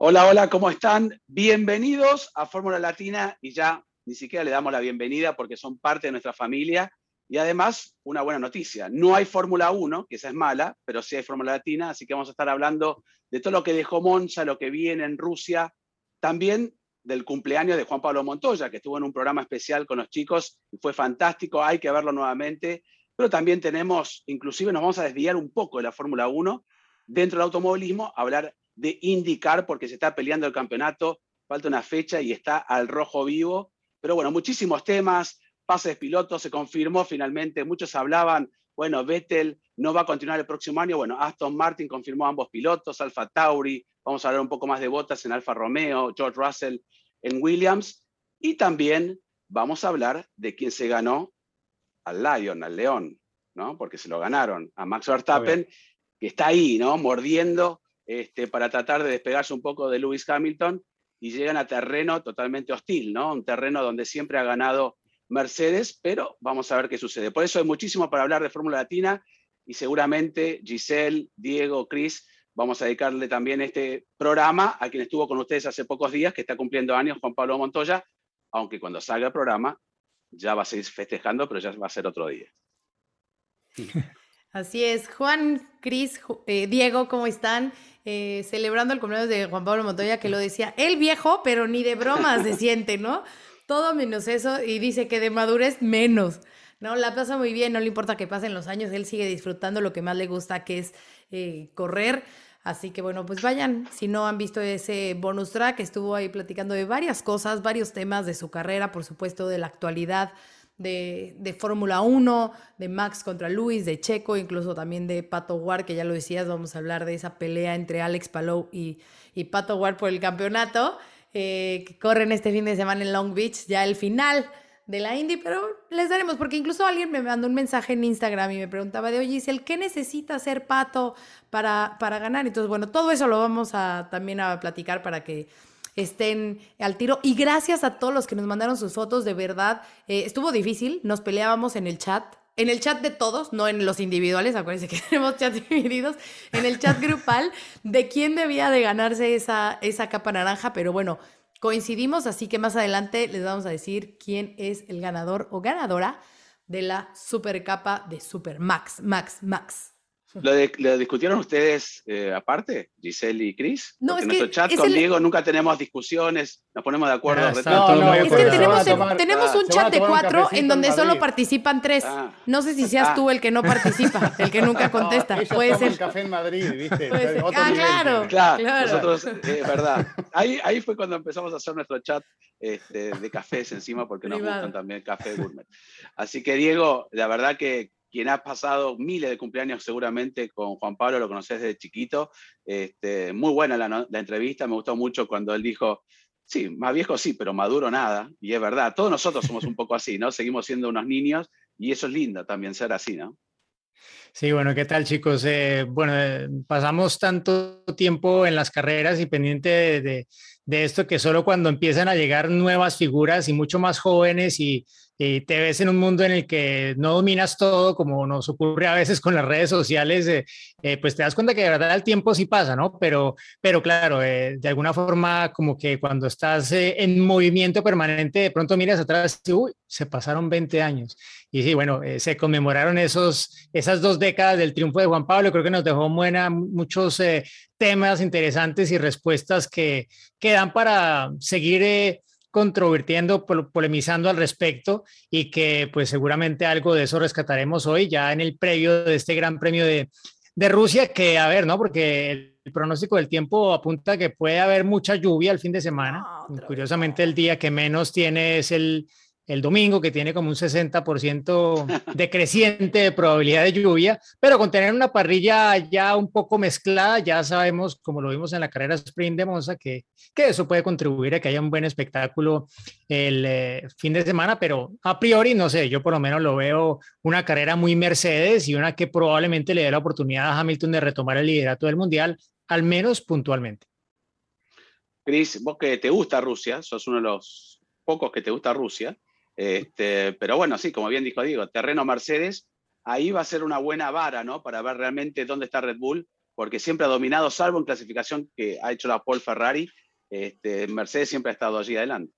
Hola, hola, ¿cómo están? Bienvenidos a Fórmula Latina y ya ni siquiera le damos la bienvenida porque son parte de nuestra familia. Y además, una buena noticia, no hay Fórmula 1, que esa es mala, pero sí hay Fórmula Latina, así que vamos a estar hablando de todo lo que dejó Monza, lo que viene en Rusia, también del cumpleaños de Juan Pablo Montoya, que estuvo en un programa especial con los chicos y fue fantástico, hay que verlo nuevamente, pero también tenemos, inclusive nos vamos a desviar un poco de la Fórmula 1 dentro del automovilismo, hablar de indicar porque se está peleando el campeonato, falta una fecha y está al rojo vivo. Pero bueno, muchísimos temas, pases pilotos, se confirmó finalmente, muchos hablaban, bueno, Vettel no va a continuar el próximo año, bueno, Aston Martin confirmó ambos pilotos, Alfa Tauri, vamos a hablar un poco más de botas en Alfa Romeo, George Russell en Williams, y también vamos a hablar de quién se ganó al Lion, al León, ¿no? Porque se lo ganaron a Max Verstappen, que está ahí, ¿no? Mordiendo este, para tratar de despegarse un poco de Lewis Hamilton y llegan a terreno totalmente hostil, ¿no? Un terreno donde siempre ha ganado Mercedes, pero vamos a ver qué sucede. Por eso hay muchísimo para hablar de Fórmula Latina y seguramente Giselle, Diego, Chris, vamos a dedicarle también este programa a quien estuvo con ustedes hace pocos días, que está cumpliendo años, Juan Pablo Montoya, aunque cuando salga el programa ya va a seguir festejando, pero ya va a ser otro día. Así es. Juan, Cris, eh, Diego, ¿cómo están? Eh, celebrando el cumpleaños de Juan Pablo Montoya, que lo decía, el viejo, pero ni de bromas se siente, ¿no? Todo menos eso, y dice que de madurez menos. No, la pasa muy bien, no le importa que pasen los años, él sigue disfrutando lo que más le gusta, que es eh, correr. Así que bueno, pues vayan, si no han visto ese bonus track, estuvo ahí platicando de varias cosas, varios temas de su carrera, por supuesto, de la actualidad, de, de Fórmula 1, de Max contra Luis, de Checo, incluso también de Pato Ward, que ya lo decías, vamos a hablar de esa pelea entre Alex Palou y, y Pato Ward por el campeonato, eh, que corren este fin de semana en Long Beach, ya el final de la Indy, pero les daremos, porque incluso alguien me mandó un mensaje en Instagram y me preguntaba de, oye, el ¿qué necesita hacer Pato para, para ganar? Entonces, bueno, todo eso lo vamos a también a platicar para que estén al tiro. Y gracias a todos los que nos mandaron sus fotos, de verdad, eh, estuvo difícil, nos peleábamos en el chat. En el chat de todos, no en los individuales, acuérdense que tenemos chats divididos, en el chat grupal, de quién debía de ganarse esa, esa capa naranja, pero bueno, coincidimos, así que más adelante les vamos a decir quién es el ganador o ganadora de la super capa de Super Max, Max, Max. ¿Lo, de, ¿Lo, discutieron ustedes eh, aparte, Giselle y Chris? No, Porque es en nuestro que chat es con el- Diego nunca tenemos discusiones, nos ponemos de acuerdo. Ah, todo muy Es que acuerdo. tenemos, tomar- tenemos un ah, a chat de un cuatro en donde solo participan tres. Ah. No sé si seas Ah. tú el que no participa, el que nunca contesta. No, Puede ser. café en Madrid, ¿viste? Ser. Otro Ah, claro. Claro, Claro. nosotros, eh, verdad. Ahí, ahí fue cuando empezamos a hacer nuestro chat este, de cafés encima, porque nos Privado. gustan también café gourmet. Así que, Diego, la verdad que quien ha pasado miles de cumpleaños seguramente con Juan Pablo, lo conoces desde chiquito. Este, muy buena la, la entrevista, me gustó mucho cuando él dijo, sí, más viejo sí, pero maduro nada. Y es verdad, todos nosotros somos un poco así, ¿no? Seguimos siendo unos niños y eso es lindo también ser así, ¿no? Sí, bueno, ¿qué tal chicos? Eh, bueno, eh, pasamos tanto tiempo en las carreras y pendiente de, de- de esto que solo cuando empiezan a llegar nuevas figuras y mucho más jóvenes y, y te ves en un mundo en el que no dominas todo, como nos ocurre a veces con las redes sociales, eh, eh, pues te das cuenta que de verdad el tiempo sí pasa, ¿no? Pero, pero claro, eh, de alguna forma como que cuando estás eh, en movimiento permanente, de pronto miras atrás y, uy, se pasaron 20 años. Y sí, bueno, eh, se conmemoraron esos, esas dos décadas del triunfo de Juan Pablo. Creo que nos dejó buena, muchos eh, temas interesantes y respuestas que, que dan para seguir controvirtiendo, pol- polemizando al respecto y que pues seguramente algo de eso rescataremos hoy ya en el previo de este Gran Premio de, de Rusia, que a ver, ¿no? Porque el, pronóstico del tiempo apunta a que puede haber mucha lluvia el fin de semana. No, vez Curiosamente el día que menos tiene es el, el domingo, que tiene como un 60% decreciente de probabilidad de lluvia, pero con tener una parrilla ya un poco mezclada, ya sabemos, como lo vimos en la carrera sprint de Monza, que, que eso puede contribuir a que haya un buen espectáculo el eh, fin de semana, pero a priori, no sé, yo por lo menos lo veo una carrera muy Mercedes y una que probablemente le dé la oportunidad a Hamilton de retomar el liderato del Mundial, al menos puntualmente. Cris, vos que te gusta Rusia, sos uno de los pocos que te gusta Rusia, este, pero bueno, sí, como bien dijo Diego, terreno Mercedes, ahí va a ser una buena vara, ¿no? Para ver realmente dónde está Red Bull, porque siempre ha dominado, salvo en clasificación que ha hecho la Paul Ferrari, este, Mercedes siempre ha estado allí adelante.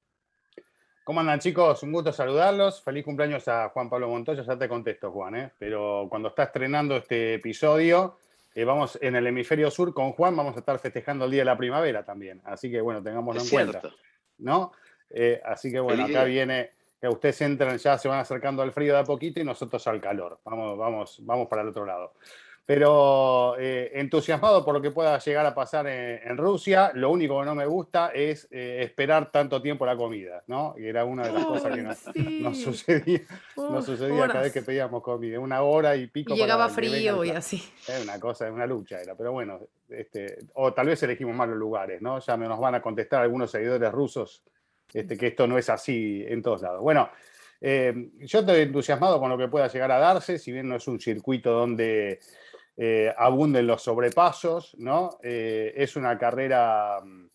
¿Cómo andan chicos? Un gusto saludarlos. Feliz cumpleaños a Juan Pablo Montoya. Ya te contesto, Juan, ¿eh? pero cuando está estrenando este episodio, eh, vamos en el hemisferio sur con Juan, vamos a estar festejando el Día de la Primavera también. Así que bueno, tengámoslo en cuenta. ¿no? Eh, así que bueno, acá viene que ustedes entran, ya se van acercando al frío de a poquito y nosotros al calor. Vamos, vamos, vamos para el otro lado. Pero eh, entusiasmado por lo que pueda llegar a pasar en, Rusia. Lo único que no me gusta es eh, esperar tanto tiempo la comida, ¿no? Y era una de las cosas que nos, sucedía, sucedía cada vez que pedíamos comida. Una hora y pico. Y llegaba frío y así. Es una cosa, una lucha era. Pero bueno, este, o tal vez elegimos mal los lugares, ¿no? Ya nos van a contestar algunos seguidores rusos este, que esto no es así en todos lados. Bueno, eh, yo estoy entusiasmado con lo que pueda llegar a darse, si bien no es un circuito donde eh, abunden los sobrepasos, ¿no? Eh, es una carrera mm,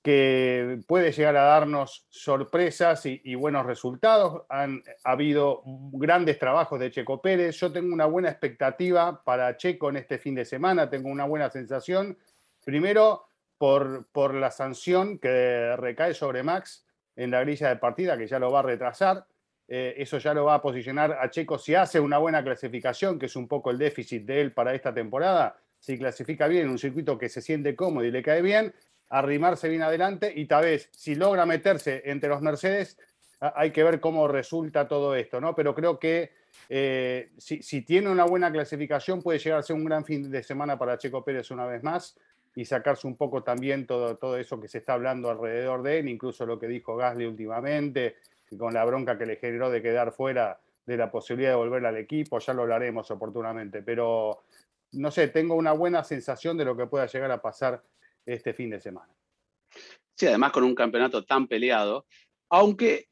que puede llegar a darnos sorpresas y, buenos resultados. Han habido grandes trabajos de Checo Pérez. Yo tengo una buena expectativa para Checo en este fin de semana, tengo una buena sensación. Primero, por, la sanción que recae sobre Max en la grilla de partida, que ya lo va a retrasar. Eh, eso ya lo va a posicionar a Checo si hace una buena clasificación, que es un poco el déficit de él para esta temporada. Si clasifica bien en un circuito que se siente cómodo y le cae bien, arrimarse bien adelante y tal vez si logra meterse entre los Mercedes, hay que ver cómo resulta todo esto, ¿no? Pero creo que eh, si, si, tiene una buena clasificación puede llegar a ser un gran fin de semana para Checo Pérez una vez más y sacarse un poco también todo, todo eso que se está hablando alrededor de él, incluso lo que dijo Gasly últimamente, con la bronca que le generó de quedar fuera de la posibilidad de volver al equipo, ya lo hablaremos oportunamente, pero no sé, tengo una buena sensación de lo que pueda llegar a pasar este fin de semana. Sí, además con un campeonato tan peleado, aunque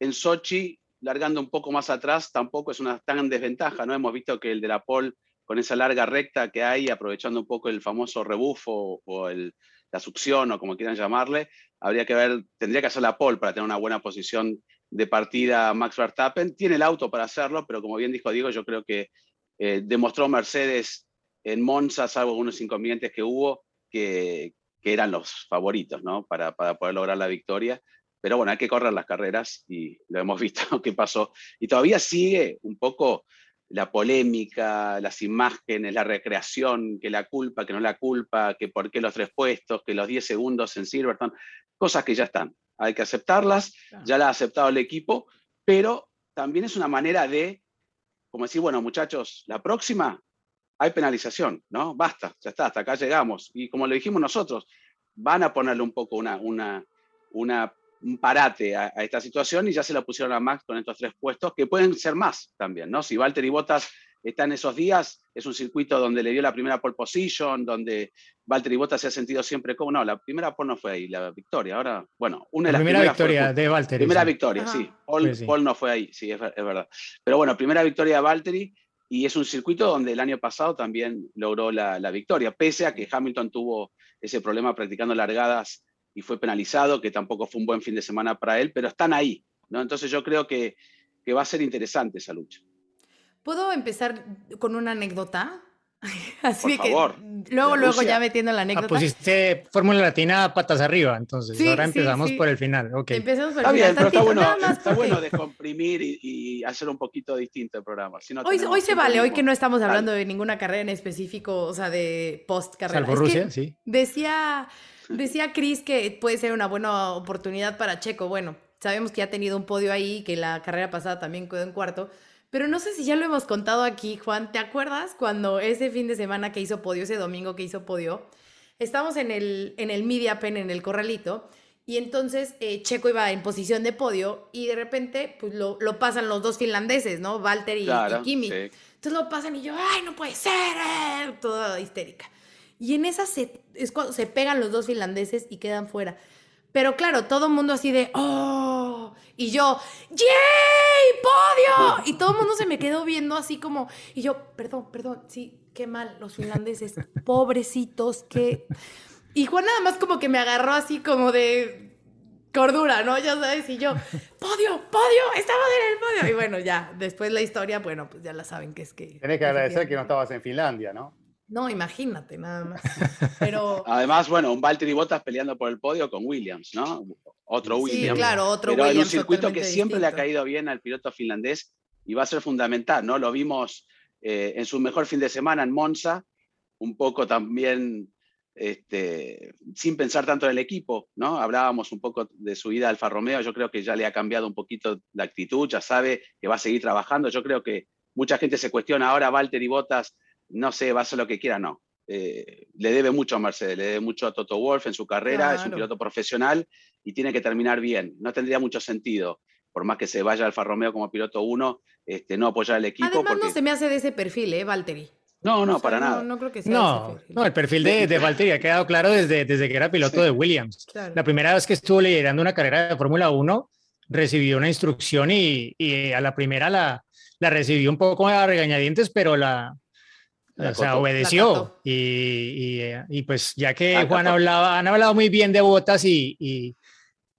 en Sochi, largando un poco más atrás, tampoco es una tan desventaja, ¿no? Hemos visto que el de la Pole con esa larga recta que hay, aprovechando un poco el famoso rebufo o la succión o como quieran llamarle, habría que ver, tendría que hacer la pole para tener una buena posición de partida Max Verstappen. Tiene el auto para hacerlo, pero como bien dijo Diego, yo creo que eh, demostró Mercedes en Monza, salvo algunos inconvenientes que hubo, que, eran los favoritos para, para poder lograr la victoria. Pero bueno, hay que correr las carreras y lo hemos visto que pasó. Y todavía sigue un poco la polémica, las imágenes, la recreación, que la culpa, que no la culpa, que por qué los tres puestos, que los 10 segundos en Silverstone, cosas que ya están. Hay que aceptarlas, ya las ha aceptado el equipo, pero también es una manera de, como decir, bueno, muchachos, la próxima hay penalización, ¿no? Basta, ya está, hasta acá llegamos. Y como lo dijimos nosotros, van a ponerle un poco una, una, una un parate a, esta situación y ya se la pusieron a Max con estos tres puestos, que pueden ser más también, ¿no? Si Valtteri Bottas está en esos días, es un circuito donde le dio la primera pole position, donde Valtteri Bottas se ha sentido siempre como, no, la primera pole no fue ahí, la victoria, ahora, bueno, una de las primera victoria de Valtteri. Primera victoria, sí, Paul, no fue ahí, sí, es, verdad. Pero bueno, primera victoria de Valtteri, y es un circuito donde el año pasado también logró la, la victoria, pese a que Hamilton tuvo ese problema practicando largadas y fue penalizado, que tampoco fue un buen fin de semana para él, pero están ahí, ¿no? Entonces yo creo que, que va a ser interesante esa lucha. ¿Puedo empezar con una anécdota? Así Por favor. luego, luego ya metiendo la ah, anécdota. Ah, pusiste Fórmula Latina patas arriba, entonces ahora empezamos por el final. Okay. Empezamos por el está final. Bien, pero está bueno, está bueno descomprimir y, y, hacer un poquito distinto el programa. hoy, hoy se vale, hoy que no estamos hablando de ninguna carrera en específico, o sea, de post carrera. Salvo Rusia, sí. Decía Decía Chris que puede ser una buena oportunidad para Checo. Bueno, sabemos que ha tenido un podio ahí, que la carrera pasada también quedó en cuarto. Pero no sé si ya lo hemos contado aquí, Juan. ¿Te acuerdas cuando ese fin de semana que hizo podio, ese domingo que hizo podio, estamos en el, en el Media Pen, en el corralito, Y entonces eh, Checo iba en posición de podio y de repente pues lo, lo pasan los dos finlandeses, ¿no? Walter y, Claro, y Kimi. sí. Entonces lo pasan y yo, ay, no puede ser, eh", toda histérica. Y en esa se, es cuando se pegan los dos finlandeses y quedan fuera. Pero claro, todo el mundo así de, oh, y yo, ¡yay! ¡Podio! Y todo el mundo se me quedó viendo así como, y yo, perdón, perdón, sí, qué mal, los finlandeses, pobrecitos, qué... Y Juan nada más como que me agarró así como de cordura, ¿no? Ya sabes, y yo, podio, podio, estamos en el podio. Y bueno, ya, después la historia, bueno, pues ya la saben que es que... Tenés que agradecer que no estabas en Finlandia, ¿no? No, imagínate, nada más. Pero... Además, bueno, un Valtteri Bottas peleando por el podio con Williams, ¿no? Otro Sí, Williams. claro, otro pero en un Williams circuito que siempre le ha caído bien al piloto finlandés y va a ser fundamental, ¿no? Lo vimos eh, en su mejor fin de semana en Monza, un poco también este, sin pensar tanto en el equipo, ¿no? Hablábamos un poco de su ida a Alfa Romeo, yo creo que ya le ha cambiado un poquito la actitud, ya sabe que va a seguir trabajando, yo creo que mucha gente se cuestiona ahora, Valtteri Bottas, no sé, va a hacer lo que quiera, no. Eh, le debe mucho a Mercedes, le debe mucho a Toto Wolff en su carrera, es un Claro. piloto profesional y tiene que terminar bien. No tendría mucho sentido, por más que se vaya Alfa Romeo como piloto uno, este, no apoyar al equipo. Además, porque... no se me hace de ese perfil, ¿eh, Valtteri? no, no, O sea, para no, nada. No creo que sea No, ese perfil. no, el perfil de, de Valtteri ha quedado claro desde, desde que era piloto Sí. de Williams. Claro. La primera vez que estuvo liderando una carrera de Fórmula 1, recibió una instrucción y, y a la primera la, la recibió un poco a regañadientes, pero la, La o sea. La obedeció. Y, y, eh, y pues ya que Acató. Juan hablaba, han hablado muy bien de Botas y, y,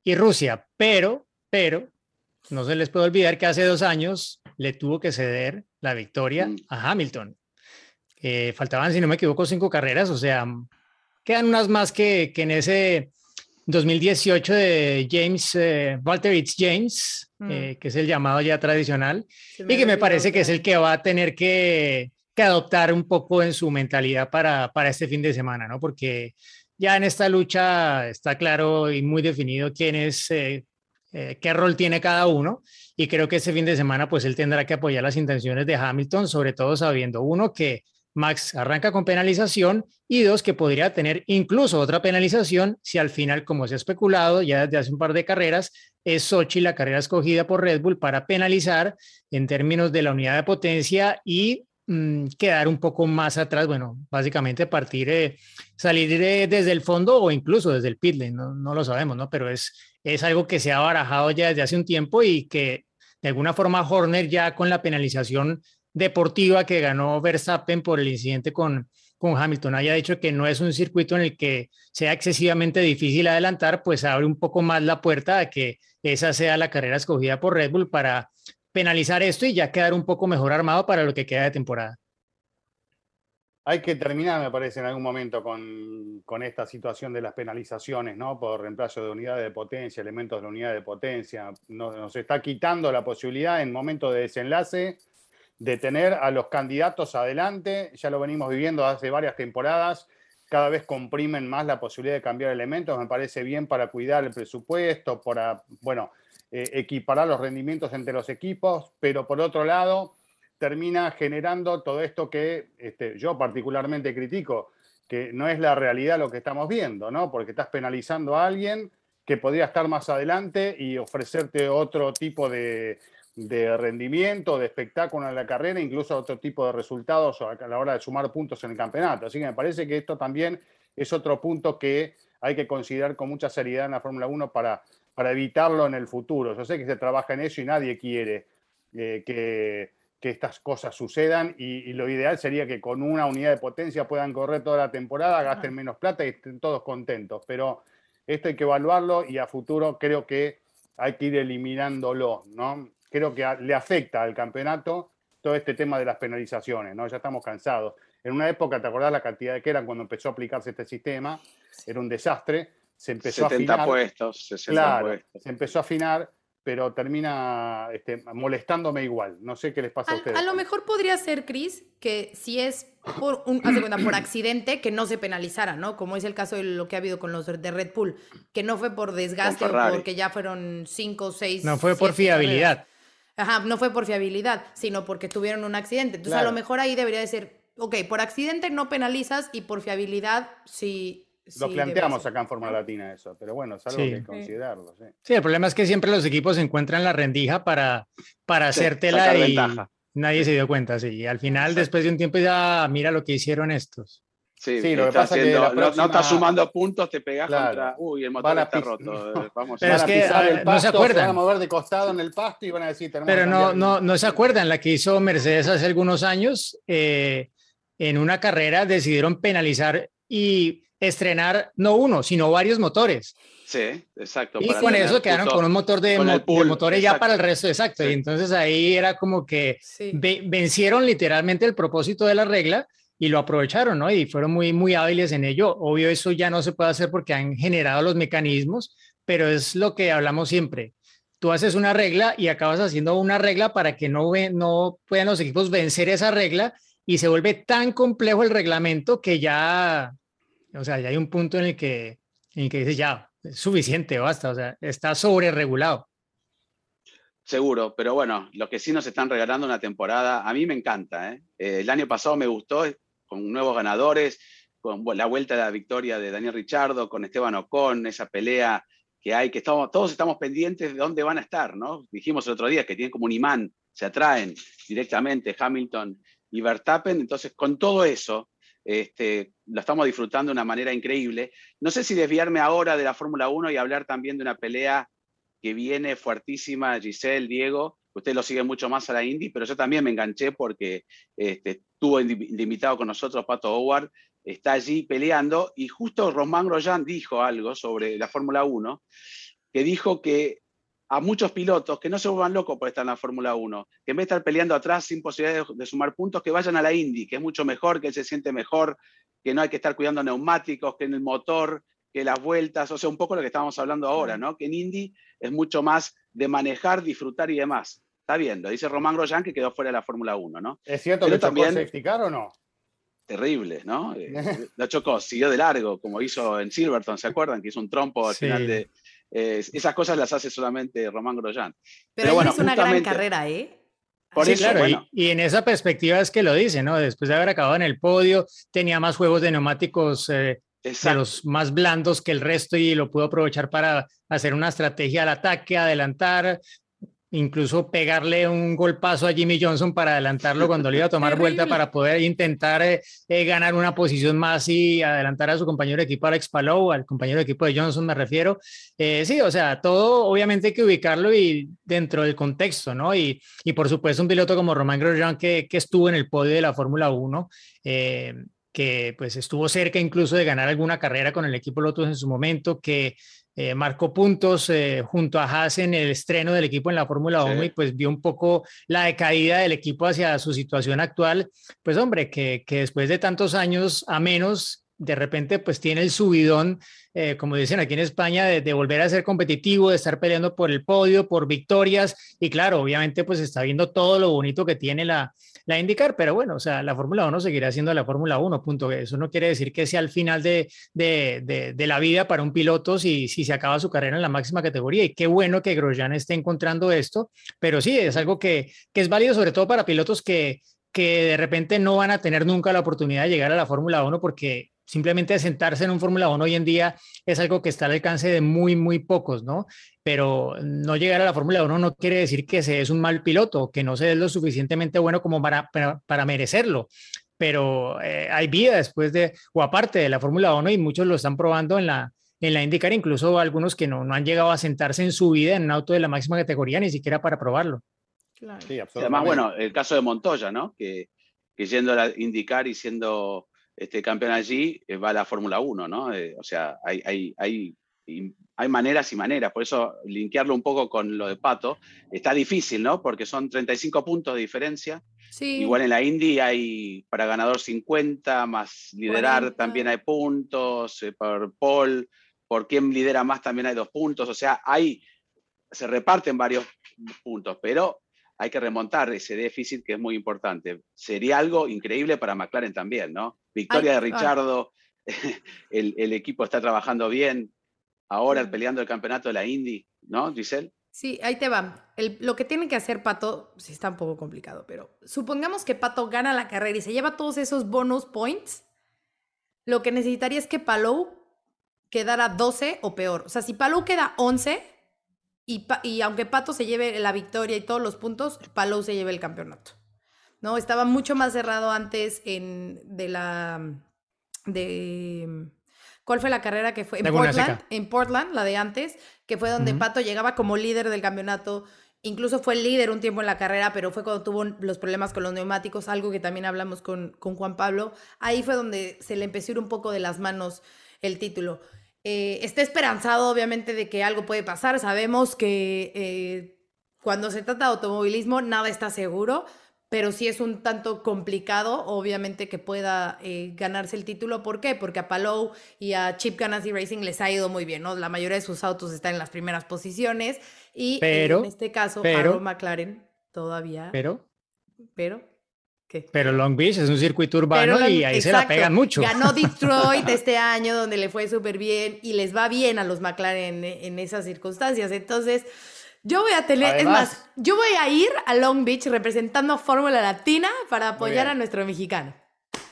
y Rusia, pero, pero no se les puede olvidar que hace dos años le tuvo que ceder la victoria Mm. a Hamilton. Eh, faltaban, si no me equivoco, cinco carreras, o sea, quedan unas más que, que en ese 2018 de James, eh, Walter It's James, Mm. eh, que es el llamado ya tradicional, Se y que me parece que es el que va a tener que, que adoptar un poco en su mentalidad para, para este fin de semana, ¿no? Porque ya en esta lucha está claro y muy definido quién es, eh, eh, qué rol tiene cada uno, y creo que este fin de semana pues él tendrá que apoyar las intenciones de Hamilton, sobre todo sabiendo, uno, que Max arranca con penalización y dos, que podría tener incluso otra penalización si al final, como se ha especulado ya desde hace un par de carreras, es Sochi la carrera escogida por Red Bull para penalizar en términos de la unidad de potencia y mm, quedar un poco más atrás, bueno, básicamente partir, eh, salir eh, desde el fondo o incluso desde el pit lane, no, no lo sabemos, ¿no? Pero es, es algo que se ha barajado ya desde hace un tiempo y que de alguna forma Horner ya con la penalización deportiva que ganó Verstappen por el incidente con, con Hamilton haya dicho que no es un circuito en el que sea excesivamente difícil adelantar, pues abre un poco más la puerta a que esa sea la carrera escogida por Red Bull para penalizar esto y ya quedar un poco mejor armado para lo que queda de temporada. Hay que terminar, me parece, en algún momento con, con esta situación de las penalizaciones, ¿no? Por reemplazo de unidades de potencia, elementos de la unidad de potencia. Nos, está quitando la posibilidad en momentos de desenlace de tener a los candidatos adelante. Ya lo venimos viviendo hace varias temporadas. Cada vez comprimen más la posibilidad de cambiar elementos. Me parece bien para cuidar el presupuesto, para, bueno, eh, equiparar los rendimientos entre los equipos, pero por otro lado termina generando todo esto que este, yo particularmente critico, que no es la realidad lo que estamos viendo, ¿no? Porque estás penalizando a alguien que podría estar más adelante y ofrecerte otro tipo de, de rendimiento, de espectáculo en la carrera, incluso otro tipo de resultados a la hora de sumar puntos en el campeonato. Así que me parece que esto también es otro punto que hay que considerar con mucha seriedad en la Fórmula 1 para, para evitarlo en el futuro. Yo sé que se trabaja en eso y nadie quiere eh, que, que, estas cosas sucedan y, y, lo ideal sería que con una unidad de potencia puedan correr toda la temporada, gasten menos plata y estén todos contentos. Pero esto hay que evaluarlo y a futuro creo que hay que ir eliminándolo, ¿no? Creo que a, le afecta al campeonato todo este tema de las penalizaciones, ¿no? Ya estamos cansados. En una época, ¿te acordás la cantidad de que eran cuando empezó a aplicarse este sistema? Era un desastre. Se empezó 70 a afinar. puestos, 60 claro, puestos. se empezó a afinar, pero termina este, molestándome igual. No sé qué les pasa a, a ustedes. A lo mejor podría ser, Cris, que si es por, un, cuenta, por accidente, que no se penalizara, ¿no? Como es el caso de lo que ha habido con los de Red Bull, que no fue por desgaste o porque ya fueron cinco o seis. No fue por fiabilidad. Ajá, no fue por fiabilidad, sino porque tuvieron un accidente. Entonces, claro. a lo mejor ahí debería de ser, ok, por accidente no penalizas y por fiabilidad sí, Lo Sí, planteamos acá en Fórmula Latina eso, pero bueno, es algo Sí. que considerarlo. sí. Sí, el problema es que siempre los equipos encuentran la rendija para, para Sí, hacértela y ventaja. nadie se dio cuenta, sí. Y al final, después de un tiempo, ya mira lo que hicieron estos. Sí, Sí, lo que está pasa que haciendo- la no- no, próxima- estás sumando puntos, te pegás Claro. contra. Uy, el motor a está pis- roto. eh, Vamos Pero a es que, pisar el no se pasto, se acuerdan. van a mover de costado en el pasto y van a decir, tenemos Pero que no, no, no se acuerdan la que hizo Mercedes hace algunos años. eh, en una carrera decidieron penalizar y estrenar no uno, sino varios motores. Sí, exacto. Y con eso quedaron con un motor de, mo- de pool, motores ya para el resto, exacto. Sí. Y entonces ahí era como que Sí. ve- vencieron literalmente el propósito de la regla y lo aprovecharon, ¿no? Y fueron muy, muy hábiles en ello. Obvio, eso ya no se puede hacer porque han generado los mecanismos, pero es lo que hablamos siempre. Tú haces una regla y acabas haciendo una regla para que no, ve- no puedan los equipos vencer esa regla y se vuelve tan complejo el reglamento que ya, o sea, ya hay un punto en el que, en el que dices, ya, es suficiente, basta, o sea, está sobre regulado. Seguro, pero bueno, los que sí nos están regalando una temporada, a mí me encanta. ¿eh? Eh, el año pasado me gustó, eh, con nuevos ganadores, con la vuelta de la victoria de Daniel Richardo, con Esteban Ocon, esa pelea que hay, que estamos, todos estamos pendientes de dónde van a estar, ¿no? Dijimos el otro día que tienen como un imán, se atraen directamente Hamilton y Verstappen, entonces con todo eso, este, lo estamos disfrutando de una manera increíble. No sé si desviarme ahora de la Fórmula 1 y hablar también de una pelea que viene fuertísima, Giselle, Diego, usted lo sigue mucho más a la Indy, pero yo también me enganché porque este, estuvo invitado con nosotros Pato Howard, está allí peleando, y justo Román Grosjean dijo algo sobre la Fórmula 1, que dijo que a muchos pilotos que no se vuelvan locos por estar en la Fórmula 1, que en vez de estar peleando atrás sin posibilidad de, de sumar puntos, que vayan a la Indy, que es mucho mejor, que él se siente mejor, que no hay que estar cuidando neumáticos, que en el motor, que las vueltas, o sea, un poco lo que estábamos hablando ahora, ¿no? Que en Indy es mucho más de manejar, disfrutar y demás. Está bien, lo dice Román Grosjean que quedó fuera de la Fórmula 1, ¿no? ¿Es cierto Pero que también- safety car o no? Terrible, ¿no? Eh, no chocó, siguió de largo, como hizo en Silverton, ¿se acuerdan? Que hizo un trompo al Sí. final de... eh, esas cosas las hace solamente Román Grosjean. Pero, Pero bueno, hizo una gran carrera, ¿eh? Por Sí, eso, claro, y- bueno. y, en esa perspectiva es que lo dice, ¿no? Después de haber acabado en el podio, tenía más juegos de neumáticos eh, de los más blandos que el resto y lo pudo aprovechar para hacer una estrategia al ataque, adelantar, incluso pegarle un golpazo a Jimmy Johnson para adelantarlo cuando le iba a tomar vuelta para poder intentar eh, eh, ganar una posición más y adelantar a su compañero de equipo Alex Palou, al compañero de equipo de Johnson me refiero. Eh, sí, o sea, todo obviamente hay que ubicarlo y dentro del contexto, ¿no? Y, y por supuesto un piloto como Román Grosjean que, que estuvo en el podio de la Fórmula 1. eh, que pues estuvo cerca incluso de ganar alguna carrera con el equipo Lotus en su momento, que eh, marcó puntos eh, junto a Haas en el estreno del equipo en la Fórmula Sí. 1 y pues vio un poco la decaída del equipo hacia su situación actual. Pues hombre, que, que después de tantos años a menos, de repente pues tiene el subidón, eh, como dicen aquí en España, de, volver a ser competitivo, de estar peleando por el podio, por victorias y claro, obviamente pues está viendo todo lo bonito que tiene la, la indicar, pero bueno, o sea, la Fórmula 1 seguirá siendo la Fórmula 1, punto. Eso no quiere decir que sea el final de, de, de, de, la vida para un piloto si, si se acaba su carrera en la máxima categoría. Y qué bueno que Grosjean esté encontrando esto, pero sí, es algo que, que es válido sobre todo para pilotos que, que de repente no van a tener nunca la oportunidad de llegar a la Fórmula 1 porque simplemente sentarse en un Fórmula 1 hoy en día es algo que está al alcance de muy, muy pocos, ¿no? Pero no llegar a la Fórmula 1 no quiere decir que se es un mal piloto, que no se es lo suficientemente bueno como para, para, para merecerlo. Pero eh, hay vida después de, o aparte de la Fórmula 1 y muchos lo están probando en la, en la IndyCar, incluso algunos que no, no han llegado a sentarse en su vida en un auto de la máxima categoría, ni siquiera para probarlo. Claro. Sí, Además, bueno, el caso de Montoya, ¿no? Que, que yendo a la IndyCar y siendo este, campeón allí, eh, va a la Fórmula 1, ¿no? Eh, o sea, hay, hay, hay, hay, maneras y maneras, por eso linkearlo un poco con lo de Pato está difícil, ¿no? Porque son 35 puntos de diferencia. Sí. Igual en la Indy hay para ganador 50, más liderar 40. también hay puntos, eh, por Paul, por quien lidera más también hay dos puntos, o sea, hay, se reparten varios puntos, pero hay que remontar ese déficit que es muy importante. Sería algo increíble para McLaren también, ¿no? Victoria Ay, de Richardo, el, el, equipo está trabajando bien, ahora Sí. peleando el campeonato de la Indy, ¿no, Giselle? Sí, ahí te va. El- lo que tiene que hacer Pato, sí está un poco complicado, pero supongamos que Pato gana la carrera y se lleva todos esos bonus points. Lo que necesitaría es que Palou quedara 12 o peor. O sea, si Palou queda 11 y, y aunque Pato se lleve la victoria y todos los puntos, Palou se lleve el campeonato. ¿No? Estaba mucho más cerrado antes en, de la... de... ¿Cuál fue la carrera que fue? En Portland, en Portland, la de antes, que fue donde Pato llegaba como líder del campeonato. Incluso fue el líder un tiempo en la carrera, pero fue cuando tuvo los problemas con los neumáticos, algo que también hablamos con, con Juan Pablo. Ahí fue donde se le empezó a ir un poco de las manos el título. Eh, está esperanzado, obviamente, de que algo puede pasar. Sabemos que eh, cuando se trata de automovilismo, nada está seguro, pero sí es un tanto complicado, obviamente, que pueda eh, ganarse el título. ¿Por qué? Porque a Palou y a Chip Ganassi Racing les ha ido muy bien, ¿no? La mayoría de sus autos están en las primeras posiciones y en este caso, pero, McLaren todavía. Pero. Pero. Pero Long Beach es un circuito urbano y ahí se la pegan mucho. Ganó Detroit este año, donde le fue súper bien y les va bien a los McLaren en, esas circunstancias. Entonces, yo voy a tener, es más, yo voy a ir a Long Beach representando a Fórmula Latina para apoyar a nuestro mexicano.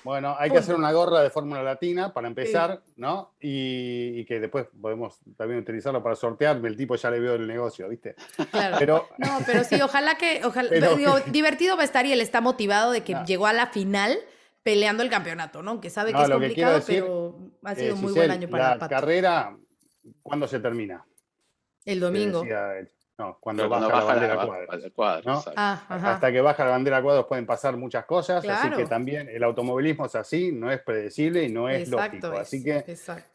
Bueno, hay que hacer una gorra de Fórmula Latina para empezar, ¿no? Y, que después podemos también utilizarlo para sortear. El tipo ya le veo el negocio, ¿viste? Claro. Pero, no, pero sí, ojalá que. Ojalá, digo, divertido va a estar y él está motivado de que llegó a la final peleando el campeonato, ¿no? Que sabe que es complicado, pero ha sido un muy buen año para La carrera, ¿cuándo se termina? El domingo. No, cuando, baja, la bandera cuadros. Ah, Hasta que baja la bandera cuadros pueden pasar muchas cosas, así que también el automovilismo es así, no es predecible y no es lógico. Así que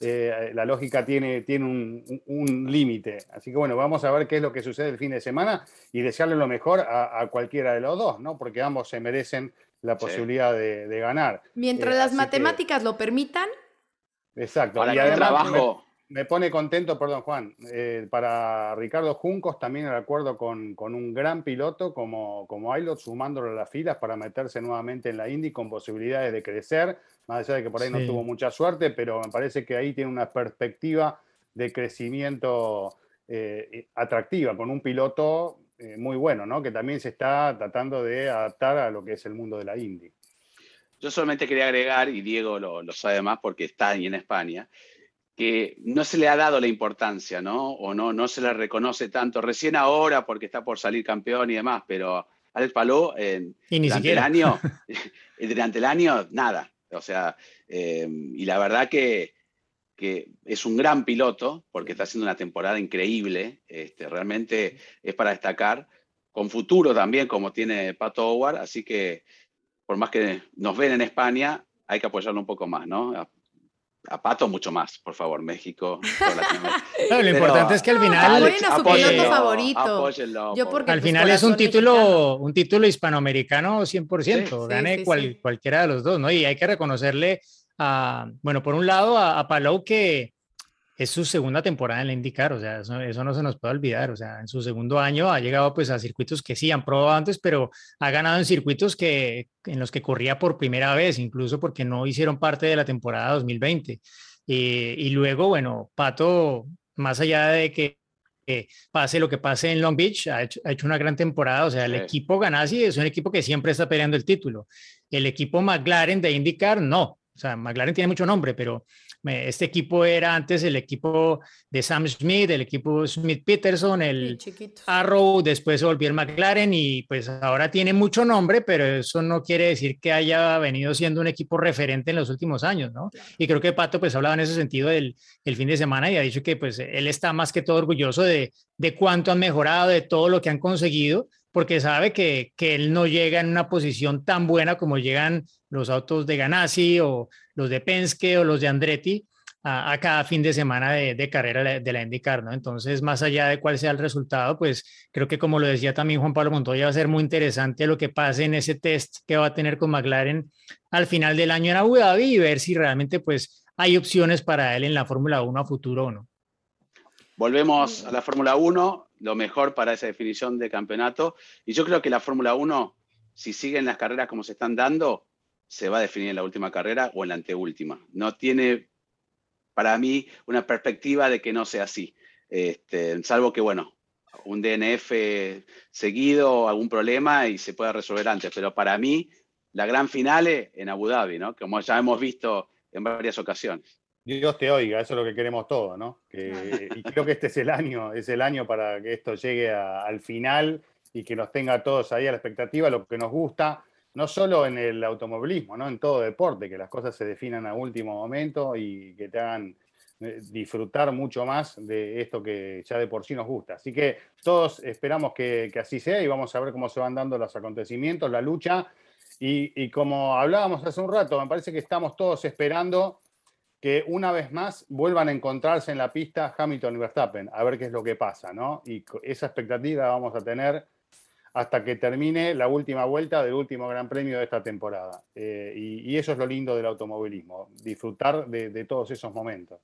eh, la lógica tiene, tiene un, límite. Así que bueno, vamos a ver qué es lo que sucede el fin de semana y desearle lo mejor a, cualquiera de los dos, ¿no? Porque ambos se merecen la posibilidad de, ganar. Mientras eh, las matemáticas lo permitan. Exacto. y además, trabajo me pone contento, perdón Juan, eh, para Ricardo Juncos también el acuerdo con, un gran piloto como, como Aylot, sumándolo a las filas para meterse nuevamente en la Indy con posibilidades de crecer, más allá de que por ahí no tuvo mucha suerte, pero me parece que ahí tiene una perspectiva de crecimiento eh, atractiva, con un piloto eh, muy bueno, ¿no? que también se está tratando de adaptar a lo que es el mundo de la Indy. Yo solamente quería agregar, y Diego lo, lo sabe más porque está ahí en España, que no se le ha dado la importancia, ¿no? O no, no se le reconoce tanto. Recién ahora, porque está por salir campeón y demás, pero Alex Palou, durante, el año, durante el año, nada. O sea, em, y la verdad que, que, es un gran piloto, porque está haciendo una temporada increíble, este, realmente es para destacar, con futuro también, como tiene Pato Howard, así que por más que nos ven en España, hay que apoyarlo un poco más, ¿no? A Pato mucho más, por favor, México. lo importante es que al final a su piloto favorito. al final es un título, un título hispanoamericano 100%, gane cualquiera de los dos, ¿no? Y hay que reconocerle a, bueno, por un lado a, a Palou que es su segunda temporada en la IndyCar, o sea, eso, no se nos puede olvidar, o sea, en su segundo año ha llegado pues a circuitos que sí han probado antes, pero ha ganado en circuitos que, en los que corría por primera vez, incluso porque no hicieron parte de la temporada 2020. Eh, y luego, bueno, Pato, más allá de que pase lo que pase en Long Beach, ha hecho, una gran temporada, o sea, el equipo Ganassi es un equipo que siempre está peleando el título. El equipo McLaren de IndyCar, no, o sea, McLaren tiene mucho nombre, pero este equipo era antes el equipo de Sam Smith, el equipo Smith Peterson, el Arrow, después se volvió el McLaren y pues ahora tiene mucho nombre, pero eso no quiere decir que haya venido siendo un equipo referente en los últimos años, ¿no? Y creo que Pato pues hablaba en ese sentido el fin de semana y ha dicho que pues él está más que todo orgulloso de, de cuánto han mejorado, de todo lo que han conseguido porque sabe que, que, él no llega en una posición tan buena como llegan los autos de Ganassi o los de Penske o los de Andretti a, cada fin de semana de, carrera de la IndyCar, ¿no? Entonces, más allá de cuál sea el resultado, pues creo que como lo decía también Juan Pablo Montoya, va a ser muy interesante lo que pase en ese test que va a tener con McLaren al final del año en Abu Dhabi y ver si realmente pues hay opciones para él en la Fórmula 1 a futuro o no. Volvemos a la Fórmula 1, lo mejor para esa definición de campeonato. Y yo creo que la Fórmula 1, si siguen las carreras como se están dando, se va a definir en la última carrera o en la anteúltima. No tiene, para mí, una perspectiva de que no sea así. Este, salvo que, bueno, un DNF seguido, algún problema y se pueda resolver antes. Pero para mí, la gran finale en Abu Dhabi, ¿no? Como ya hemos visto en varias ocasiones. Dios te oiga, eso es lo que queremos todos, ¿no? y creo que este es el año, es el año para que esto llegue al final y que nos tenga todos ahí a la expectativa, lo que nos gusta, no solo en el automovilismo, ¿no? En todo deporte, que las cosas se definan a último momento y que te hagan eh, disfrutar mucho más de esto que ya de por sí nos gusta. Así que todos esperamos que, así sea y vamos a ver cómo se van dando los acontecimientos, la lucha. Y, y como hablábamos hace un rato, me parece que estamos todos esperando que una vez más vuelvan a encontrarse en la pista Hamilton y Verstappen, a ver qué es lo que pasa, ¿no? Y esa expectativa vamos a tener hasta que termine la última vuelta del último Gran Premio de esta temporada. Eh, y, eso es lo lindo del automovilismo, disfrutar de todos esos momentos.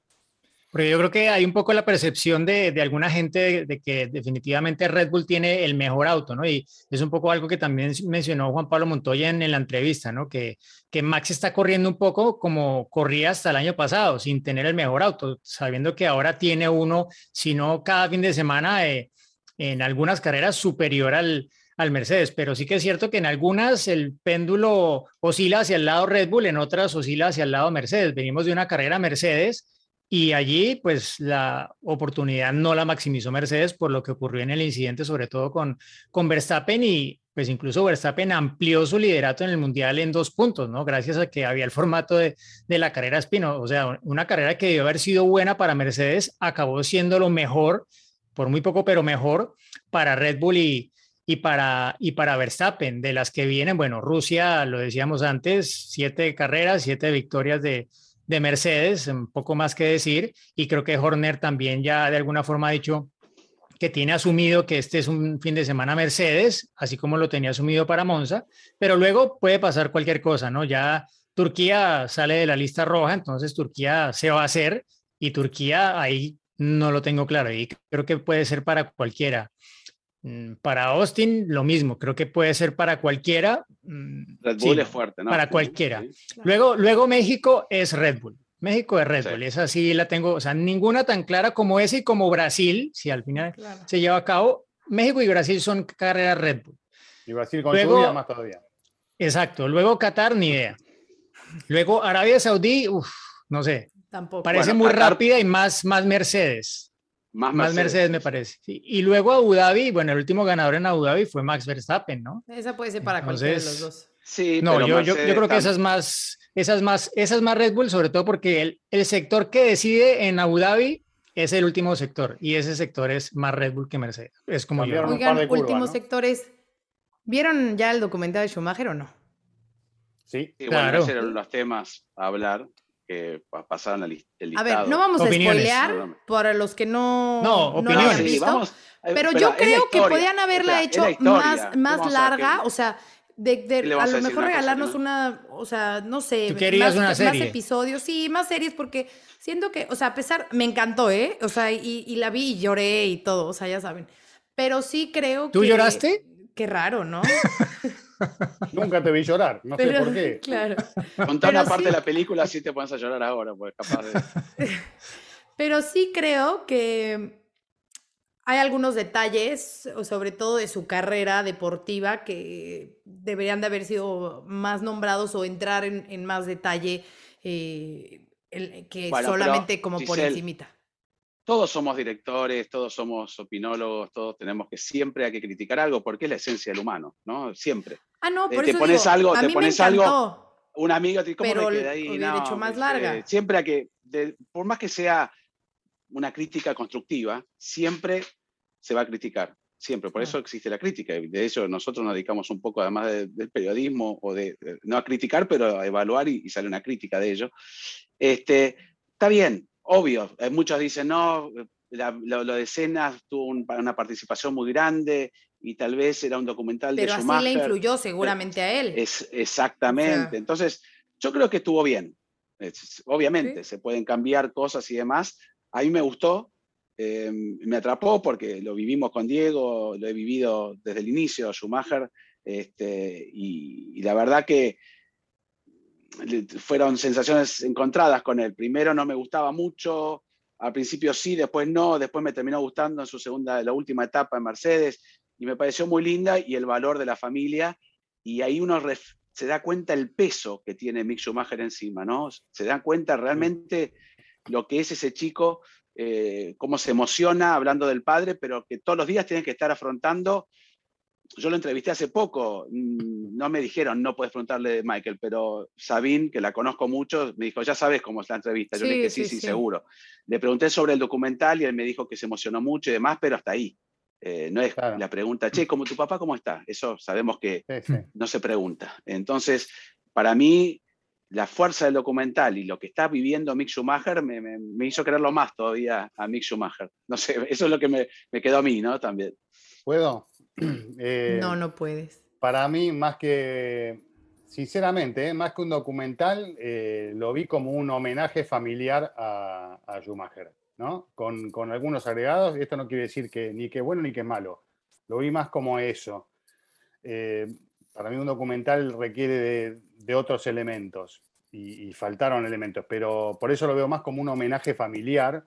Porque yo creo que hay un poco la percepción de, de alguna gente de, que definitivamente Red Bull tiene el mejor auto, ¿no? Y es un poco algo que también mencionó Juan Pablo Montoya en, la entrevista, ¿no? Que, que, Max está corriendo un poco como corría hasta el año pasado, sin tener el mejor auto, sabiendo que ahora tiene uno, si no cada fin de semana, eh, en algunas carreras superior al, al Mercedes, pero sí que es cierto que en algunas el péndulo oscila hacia el lado Red Bull, en otras oscila hacia el lado Mercedes. Venimos de una carrera Mercedes y allí, pues la oportunidad no la maximizó Mercedes por lo que ocurrió en el incidente, sobre todo con, con Verstappen y pues incluso Verstappen amplió su liderato en el Mundial en dos puntos, ¿no? Gracias a que había el formato de, de la carrera Espino. O sea, una carrera que debió haber sido buena para Mercedes, acabó siendo lo mejor, por muy poco, pero mejor para Red Bull y, y para, y para Verstappen. De las que vienen, bueno, Rusia, lo decíamos antes, siete carreras, siete victorias de, de Mercedes, poco más que decir, y creo que Horner también ya de alguna forma ha dicho que tiene asumido que este es un fin de semana Mercedes, así como lo tenía asumido para Monza, pero luego puede pasar cualquier cosa, ¿no? Ya Turquía sale de la lista roja, entonces Turquía se va a hacer y Turquía ahí no lo tengo claro y creo que puede ser para cualquiera. Mm, para Austin, lo mismo, creo que puede ser para cualquiera. Mm, Red Bull es fuerte, ¿no? Para cualquiera. Luego, luego México es Red Bull. México es Red Bull, esa sí la tengo, o sea, ninguna tan clara como ese y como Brasil, si al final se lleva a cabo. México y Brasil son carreras Red Bull. Y Brasil con luego, más todavía. Exacto, luego Qatar, ni idea. Luego Arabia Saudí, uff, no sé. Tampoco. Parece muy rápida y más, más Mercedes. Más, Mercedes. me parece. Y luego Abu Dhabi, bueno, el último ganador en Abu Dhabi fue Max Verstappen, ¿no? Esa puede ser para cualquiera de los dos. Sí, no, yo, yo, yo, creo que esas más, esas más, esas más Red Bull, sobre todo porque el, el sector que decide en Abu Dhabi es el último sector y ese sector es más Red Bull que Mercedes. Es como yo. Oigan, últimos sectores. ¿Vieron ya el documental de Schumacher o no? Sí, claro. Bueno, eran los temas a hablar que pasaron el, listado. A ver, no vamos a spoilear para los que no, no, no lo visto, eh, pero, yo creo que podían haberla hecho más, más larga, o sea, de, de a lo mejor regalarnos una, o sea, no sé, más, más, episodios, sí, más series, porque siento que, o sea, a pesar, me encantó, ¿eh? O sea, y, y la vi y lloré y todo, o sea, ya saben. Pero sí creo que... ¿Tú lloraste? Qué raro, ¿no? Nunca te vi llorar, no sé por qué. Claro. Contá una parte de la película si te pones a llorar ahora, pues capaz de... Pero sí creo que hay algunos detalles, sobre todo de su carrera deportiva, que deberían de haber sido más nombrados o entrar en, más detalle eh, que solamente como por encimita todos somos directores, todos somos opinólogos, todos tenemos que siempre hay que criticar algo porque es la esencia del humano, ¿no? Siempre. Ah, no, eh, por te eso pones algo, a te pones me algo, un amigo te dice, ¿cómo me quedé ahí? No, hecho más larga. siempre hay que, por más que sea una crítica constructiva, siempre se va a criticar, siempre. Por eso existe la crítica. De hecho, nosotros nos dedicamos un poco, además del periodismo, o de, no a criticar, pero a evaluar y, y sale una crítica de ello. Este, está bien, obvio. Eh, muchos dicen, no, lo, de Cenas tuvo una participación muy grande y tal vez era un documental de Schumacher. Pero así le influyó seguramente a él. Es, exactamente. Entonces, yo creo que estuvo bien. obviamente, se pueden cambiar cosas y demás. A mí me gustó, eh, me atrapó porque lo vivimos con Diego, lo he vivido desde el inicio, Schumacher, este, y, la verdad que fueron sensaciones encontradas con él. Primero no me gustaba mucho, al principio sí, después no, después me terminó gustando en su segunda, la última etapa en Mercedes y me pareció muy linda y el valor de la familia y ahí uno se da cuenta el peso que tiene Mick Schumacher encima, ¿no? Se da cuenta realmente lo que es ese chico, eh, cómo se emociona hablando del padre, pero que todos los días tiene que estar afrontando. Yo lo entrevisté hace poco, mm, no me dijeron, no puedes preguntarle de Michael, pero Sabine, que la conozco mucho, me dijo, ya sabes cómo es la entrevista. Yo le dije, sí, sí, seguro. Le pregunté sobre el documental y él me dijo que se emocionó mucho y demás, pero hasta ahí. Eh, no es la pregunta, che, ¿cómo tu papá cómo está? Eso sabemos que no se pregunta. Entonces, para mí, la fuerza del documental y lo que está viviendo Mick Schumacher me, me, hizo quererlo más todavía a Mick Schumacher. No sé, eso es lo que me, me quedó a mí, ¿no? También. ¿Puedo? Eh, no, no puedes. Para mí, más que, sinceramente, eh, más que un documental, eh, lo vi como un homenaje familiar a, a Schumacher, ¿no? Con, con, algunos agregados, esto no quiere decir que ni que bueno ni que malo. Lo vi más como eso. para mí un documental requiere de, de otros elementos y, faltaron elementos, pero por eso lo veo más como un homenaje familiar.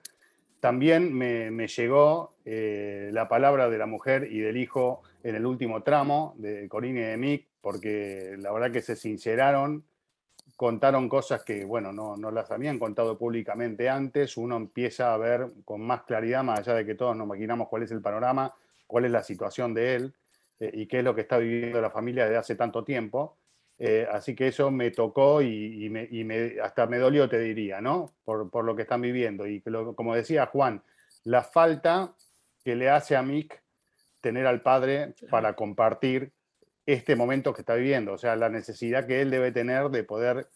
También me, llegó eh, la palabra de la mujer y del hijo en el último tramo de Corine y de Mick, porque la verdad que se sinceraron, contaron cosas que, bueno, no, no las habían contado públicamente antes. Uno empieza a ver con más claridad, más allá de que todos nos imaginamos cuál es el panorama, cuál es la situación de él eh, y qué es lo que está viviendo la familia desde hace tanto tiempo. Eh, así que eso me tocó y, hasta me dolió, te diría, ¿no? Por, lo que están viviendo. Y como decía Juan, la falta que le hace a Mick tener al padre para compartir este momento que está viviendo, o sea, la necesidad que él debe tener de poder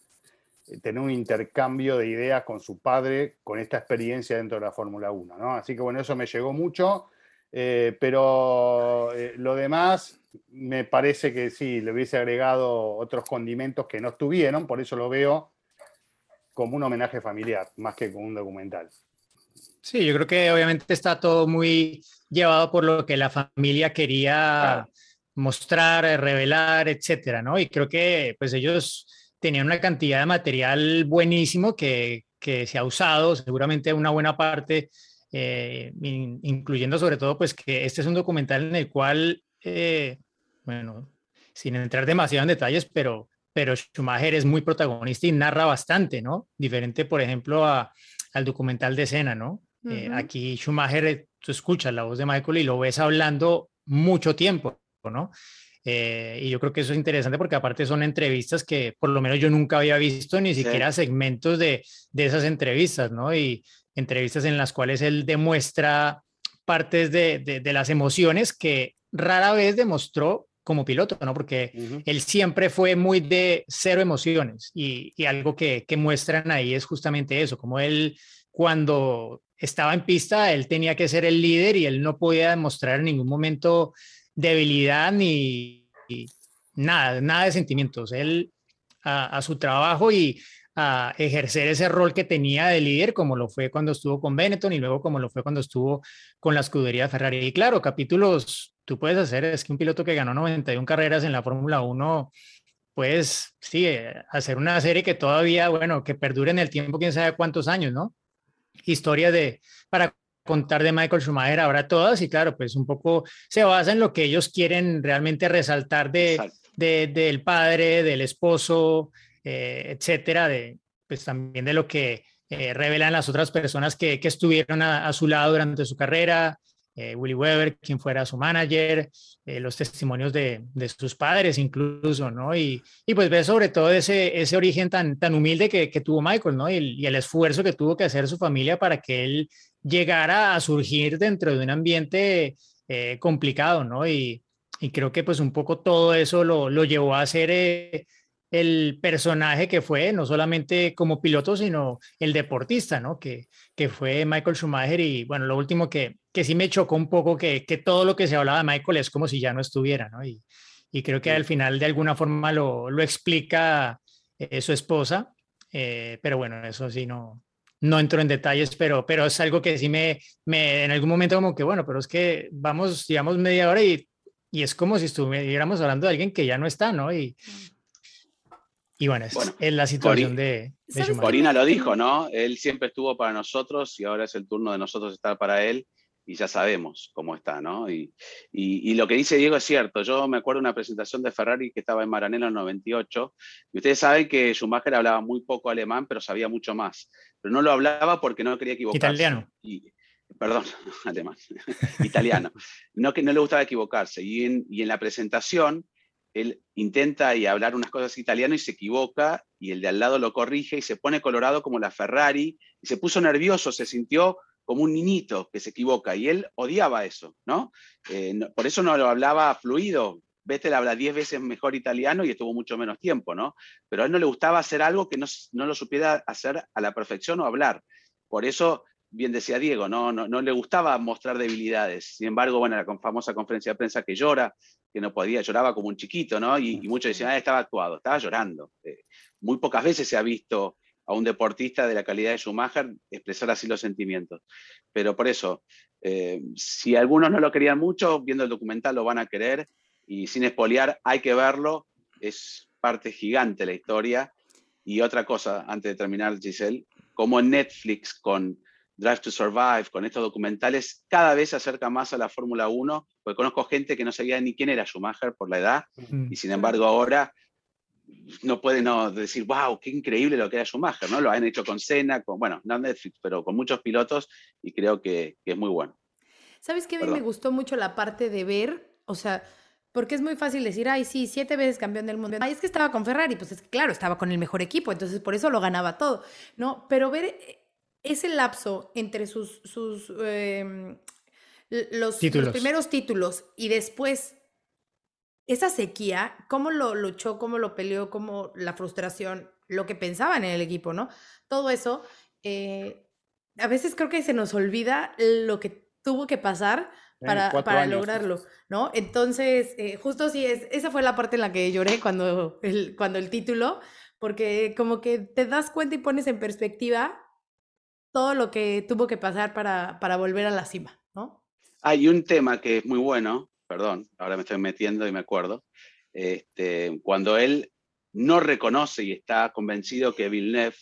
eh, tener un intercambio de ideas con su padre, con esta experiencia dentro de la Fórmula 1, ¿no? Así que bueno, eso me llegó mucho, eh, pero lo demás, me parece que sí, le hubiese agregado otros condimentos que no estuvieron, por eso lo veo como un homenaje familiar, más que como un documental. Sí, yo creo que obviamente está todo muy llevado por lo que la familia quería mostrar, revelar, etcétera, ¿no? Y creo que pues ellos tenían una cantidad de material buenísimo que, que se ha usado, seguramente una buena parte, eh, incluyendo sobre todo pues que este es un documental en el cual eh, bueno, sin entrar demasiado en detalles, pero, pero Schumacher es muy protagonista y narra bastante, ¿no? Diferente, por ejemplo, a, al documental de escena, ¿no? Eh, aquí Schumacher, eh, tú escuchas la voz de Michael y lo ves hablando mucho tiempo, ¿no? y yo creo que eso es interesante porque aparte son entrevistas que por lo menos yo nunca había visto, ni siquiera segmentos de, de, esas entrevistas, ¿no? Y entrevistas en las cuales él demuestra partes de, de, de las emociones que rara vez demostró como piloto, ¿no? Porque él siempre fue muy de cero emociones y, algo que, muestran ahí es justamente eso, como él cuando estaba en pista, él tenía que ser el líder y él no podía demostrar en ningún momento debilidad ni, nada, nada de sentimientos. Él a, a su trabajo y a ejercer ese rol que tenía de líder, como lo fue cuando estuvo con Benetton y luego como lo fue cuando estuvo con la escudería Ferrari. Y claro, capítulos tú puedes hacer, es que un piloto que ganó 91 carreras en la Fórmula 1, pues sí, hacer una serie que todavía, bueno, que perdure en el tiempo, quién sabe cuántos años, ¿no? Historia de, para contar de Michael Schumacher habrá todas y claro, pues un poco se basa en lo que ellos quieren realmente resaltar de, del padre, del esposo, eh, etcétera, de, pues también de lo que eh, revelan las otras personas que, estuvieron a, su lado durante su carrera, eh, Willy Weber, quien fuera su manager, los testimonios de, sus padres incluso, ¿no? Y, pues ve sobre todo ese, origen tan, tan humilde que, tuvo Michael, ¿no? Y, el esfuerzo que tuvo que hacer su familia para que él llegara a surgir dentro de un ambiente complicado, ¿no? Y, y, creo que pues un poco todo eso lo, lo llevó a ser el personaje que fue, no solamente como piloto, sino el deportista, ¿no? Que, que fue Michael Schumacher. Y bueno, lo último que, que sí me chocó un poco, que, que todo lo que se hablaba de Michael es como si ya no estuviera, ¿no? Y, y creo que al final de alguna forma lo, lo explica eh, su esposa, eh, pero bueno, eso sí no, no entro en detalles, pero, pero es algo que sí me, me, en algún momento como que, bueno, pero es que vamos, digamos, media hora y, y es como si estuviéramos hablando de alguien que ya no está, ¿no? Y, y bueno, es, la situación de, de Corina lo dijo, ¿no? Él siempre estuvo para nosotros y ahora es el turno de nosotros estar para él. y ya sabemos cómo está, ¿no? Y, y, lo que dice Diego es cierto. Yo me acuerdo de una presentación de Ferrari que estaba en Maranello en 98, y ustedes saben que Schumacher hablaba muy poco alemán, pero sabía mucho más. Pero no lo hablaba porque no quería equivocarse. Italiano. Y, perdón, alemán, italiano. No, que no le gustaba equivocarse. Y en, y en la presentación, él intenta y hablar unas cosas italiano y se equivoca, y el de al lado lo corrige y se pone colorado como la Ferrari, y se puso nervioso, se sintió como un niñito que se equivoca y él odiaba eso, ¿no? Eh, por eso no lo hablaba fluido. Vettel habla diez veces mejor italiano y estuvo mucho menos tiempo, ¿no? Pero a él no le gustaba hacer algo que no, no lo supiera hacer a la perfección o hablar. Por eso, bien decía Diego, no, no, no le gustaba mostrar debilidades. Sin embargo, bueno, la famosa conferencia de prensa que llora, que no podía, lloraba como un chiquito, ¿no? Y, muchos decían, ah, estaba actuado, estaba llorando. Eh, muy pocas veces se ha visto a un deportista de la calidad de Schumacher expresar así los sentimientos. Pero por eso, eh, si algunos no lo querían mucho, viendo el documental lo van a querer y sin espoliar hay que verlo, es parte gigante la historia. Y otra cosa, antes de terminar, Giselle, como Netflix con Drive to Survive, con estos documentales, cada vez se acerca más a la Fórmula 1, porque conozco gente que no sabía ni quién era Schumacher por la edad, y sin embargo ahora no puede no decir, wow, qué increíble lo que era Schumacher, ¿no? Lo han hecho con Senna, con, bueno, no Netflix, pero con muchos pilotos y creo que, es muy bueno. ¿Sabes qué? A mí me gustó mucho la parte de ver, o sea, porque es muy fácil decir, ay, sí, siete veces campeón del mundo. Ay, es que estaba con Ferrari, pues es que claro, estaba con el mejor equipo, entonces por eso lo ganaba todo, ¿no? Pero ver ese lapso entre sus, sus em, los, los primeros títulos y después esa sequía, cómo lo luchó, cómo lo peleó, cómo la frustración, lo que pensaban en el equipo, ¿no? Todo eso, eh, a veces creo que se nos olvida lo que tuvo que pasar para, para lograrlo, ¿no? Entonces, eh, justo sí, es, esa fue la parte en la que lloré cuando el, cuando el título, porque como que te das cuenta y pones en perspectiva todo lo que tuvo que pasar para, para volver a la cima, ¿no? Hay un tema que es muy bueno, perdón, ahora me estoy metiendo y me acuerdo, este, cuando él no reconoce y está convencido que Villeneuve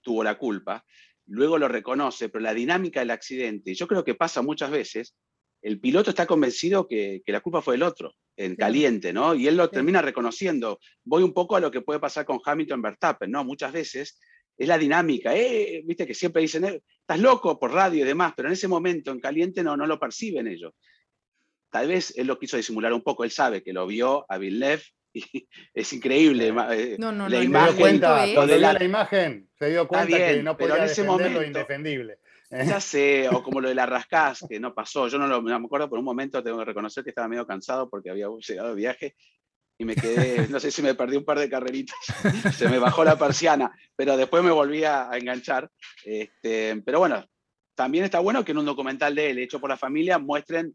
tuvo la culpa, luego lo reconoce, pero la dinámica del accidente, yo creo que pasa muchas veces, el piloto está convencido que, la culpa fue del otro, en caliente, ¿no? Y él lo termina reconociendo. Voy un poco a lo que puede pasar con Hamilton Verstappen, ¿no? Muchas veces es la dinámica, eh, viste que siempre dicen, eh, estás loco por radio y demás, pero en ese momento en caliente no, no lo perciben ellos. Tal vez él lo quiso disimular un poco, él sabe que lo vio a Villeneuve y es increíble. Eh, no, no, la no, imagen, cuenta, cuando la... la imagen se dio cuenta que no podía en ese momento, lo indefendible. Ya sé, o como lo de la rascás, que no pasó. Yo no, lo, me acuerdo, por un momento tengo que reconocer que estaba medio cansado porque había llegado de viaje y me quedé, no sé si me perdí un par de carreritas, se me bajó la persiana, pero después me volví a, enganchar. Este, pero bueno, también está bueno que en un documental de él, hecho por la familia, muestren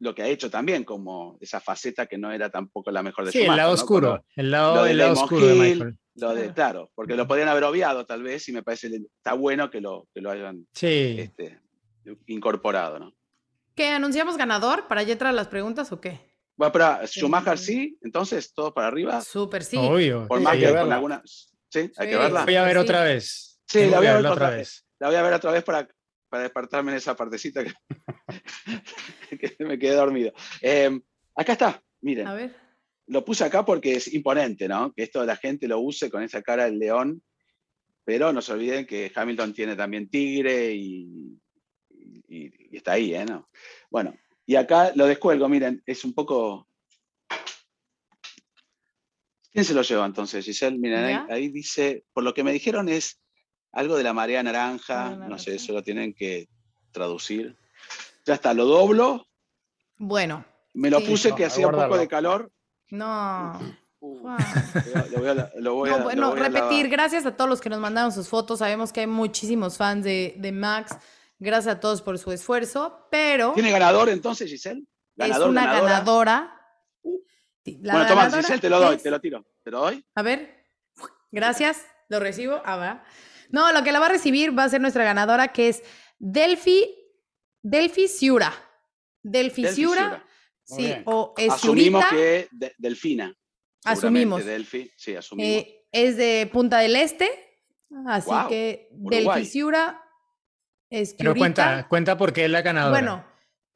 lo que ha hecho también, como esa faceta que no era tampoco la mejor de sí, el lado oscuro, el lado, el lado oscuro de Michael. Lo de, claro, porque lo podrían haber obviado tal vez y me parece está bueno que lo, que lo hayan este, incorporado. ¿no? ¿Qué? ¿Anunciamos ganador para ya entrar a las preguntas o qué? Bueno, pero Schumacher sí, entonces todo para arriba. Súper sí. Obvio. Por más que con algunas. Sí, hay que verla. Voy a ver otra vez. Sí, la voy a ver otra vez. La voy a ver otra vez para para despertarme en esa partecita que, me quedé dormido. Em, acá está, miren. A ver. Lo puse acá porque es imponente, ¿no? Que esto la gente lo use con esa cara del león, pero no se olviden que Hamilton tiene también tigre y, está ahí, ¿eh? ¿No? Bueno, y acá lo descuelgo, miren, es un poco... ¿Quién se lo lleva entonces, Giselle? Miren, ahí, dice, por lo que me dijeron es algo de la marea naranja, no sé, eso lo tienen que traducir. Ya está, lo doblo. Bueno. Me lo puse que hacía un poco de calor. No. lo voy a, bueno, repetir, gracias a todos los que nos mandaron sus fotos. Sabemos que hay muchísimos fans de, de Max. Gracias a todos por su esfuerzo, pero... ¿Tiene ganador entonces, Giselle? es una ganadora. Uh. bueno, toma, Giselle, te lo doy, te lo tiro. ¿Te lo doy? A ver. Gracias, lo recibo. Ah, va. No, lo que la va a recibir va a ser nuestra ganadora, que es Delphi, Delphi Ciura. Delphi Ciura. Sí, o es Asumimos que de, Delfina. Asumimos. Delphi, sí, asumimos. Eh, es de Punta del Este, así que Delphi Ciura Es Pero cuenta, cuenta por qué es la ganadora. Bueno,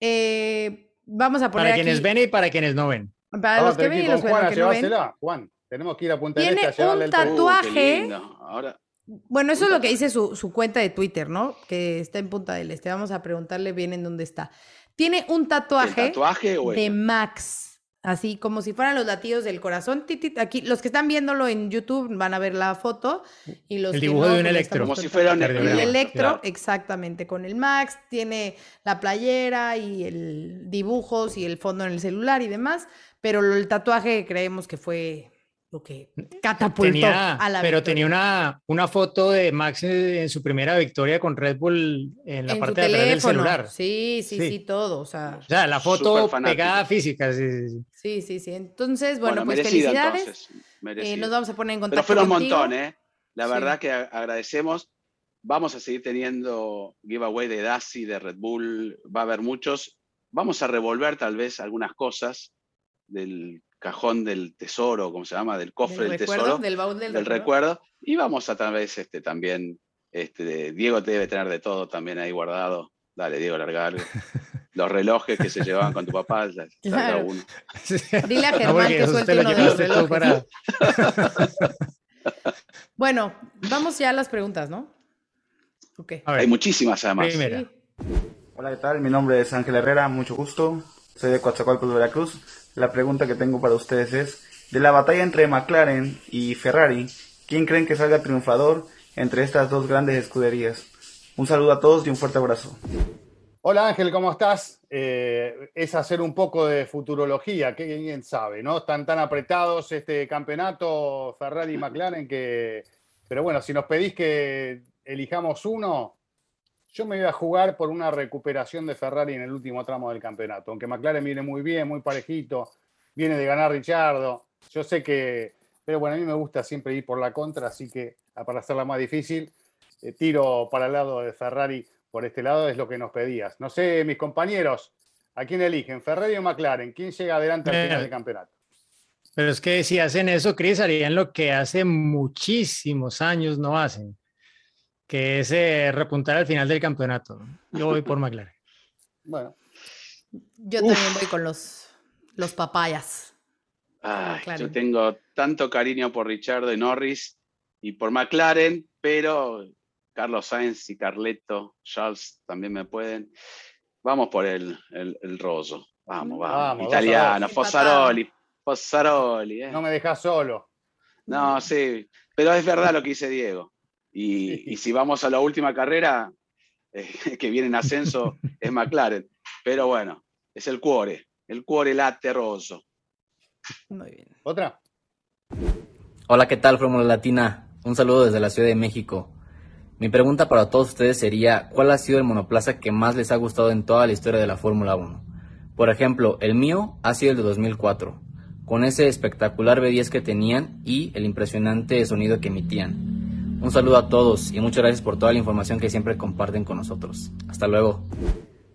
eh, vamos a poner para aquí- quienes ven y para quienes no ven. Para Vamos los que ven y los Juan que no ven. Juan, tenemos que ir a Punta del Tiene Este a un tatuaje. Uh. Ahora, Bueno, eso es lo que dice su, su cuenta de Twitter, ¿no? Que está en Punta del Este. Vamos a preguntarle bien en dónde está. Tiene un ¿el tatuaje, de Max, así como si fueran los latidos del corazón. Ti, ti, Aquí, los que están viéndolo en YouTube van a ver la foto y los El que dibujo no, de un pues le electro. Como si fuera un el electro, claro. exactamente, con el Max, tiene la playera y el dibujos y el fondo en el celular y demás, pero lo- el tatuaje creemos que fue lo que catapultó Tenía, a la pero victoria. tenía una, una foto de Max en, su primera victoria con Red Bull en la En parte de atrás del celular. Sí, sí, sí, Sí. todo. O sea, O sea, la foto pegada física. sí, sí, sí. sí, sí, sí. Entonces, bueno, pues merecido, felicidades. entonces, Eh, nos vamos a poner en Pero contacto fueron un montón, ¿eh? La Sí. verdad que a- agradecemos. Vamos a seguir teniendo giveaway de Daci, de Red Bull. Va a haber muchos. Vamos a revolver tal vez algunas cosas del cajón del tesoro, ¿cómo se llama? Del cofre Del del, recuerdo, tesoro, del baúl del, del recuerdo. recuerdo. Y vamos a tal vez este, también, este, Diego te debe tener de todo también ahí guardado. Dale, Diego, larga algo. Los relojes que se llevaban con tu papá, ya- Claro. uno. Dile a No, Germán porque que suelte uno de los relojes. para... Bueno, vamos ya a las preguntas, ¿no? Ok. A ver, Hay muchísimas además. primera. Sí. Hola, ¿qué tal? Mi nombre es Ángel Herrera, mucho gusto. Soy de Coatzacoalcos, Veracruz. La pregunta que tengo para ustedes es, de la batalla entre McLaren y Ferrari, ¿quién creen que salga triunfador entre estas dos grandes escuderías? Un saludo a todos y un fuerte abrazo. Hola Ángel, ¿cómo estás? Eh, es hacer un poco de futurología, que quién sabe, ¿no? Están tan apretados este campeonato Ferrari y McLaren que... Pero bueno, si nos pedís que elijamos uno, yo me voy a jugar por una recuperación de Ferrari en el último tramo del campeonato. Aunque McLaren viene muy bien, muy parejito, viene de ganar Richardo. Yo sé que... Pero bueno, a mí me gusta siempre ir por la contra, así que para hacerla más difícil, eh, tiro para el lado de Ferrari por este lado, es lo que nos pedías. No sé, mis compañeros, ¿a quién eligen? ¿Ferrari o McLaren? ¿Quién llega adelante al Eh, final del campeonato? Pero es que si hacen eso, Chris, harían lo que hace muchísimos años no hacen, que es eh, repuntar al final del campeonato. Yo voy por McLaren. Bueno, Yo también voy con los, los papayas. Ay, yo tengo tanto cariño por Richardo y Norris y por McLaren, pero Carlos Sainz y Carleto, Charles también me pueden. Vamos por el, el, el Rosso. Vamos, vamos. Italiano. Fossaroli. Fossaroli. eh. no me dejas solo. No, sí, pero es verdad lo que dice Diego. Y, y si vamos a la última carrera, eh, que viene en ascenso, es McLaren. Pero bueno, es el cuore, el cuore latte rosso. Muy bien. ¿Otra? Hola, ¿qué tal, Fórmula Latina? Un saludo desde la Ciudad de México. Mi pregunta para todos ustedes sería, ¿cuál ha sido el monoplaza que más les ha gustado en toda la historia de la Fórmula 1? Por ejemplo, el mío ha sido el de 2004, con ese espectacular B10 que tenían y el impresionante sonido que emitían. Un saludo a todos y muchas gracias por toda la información que siempre comparten con nosotros. Hasta luego.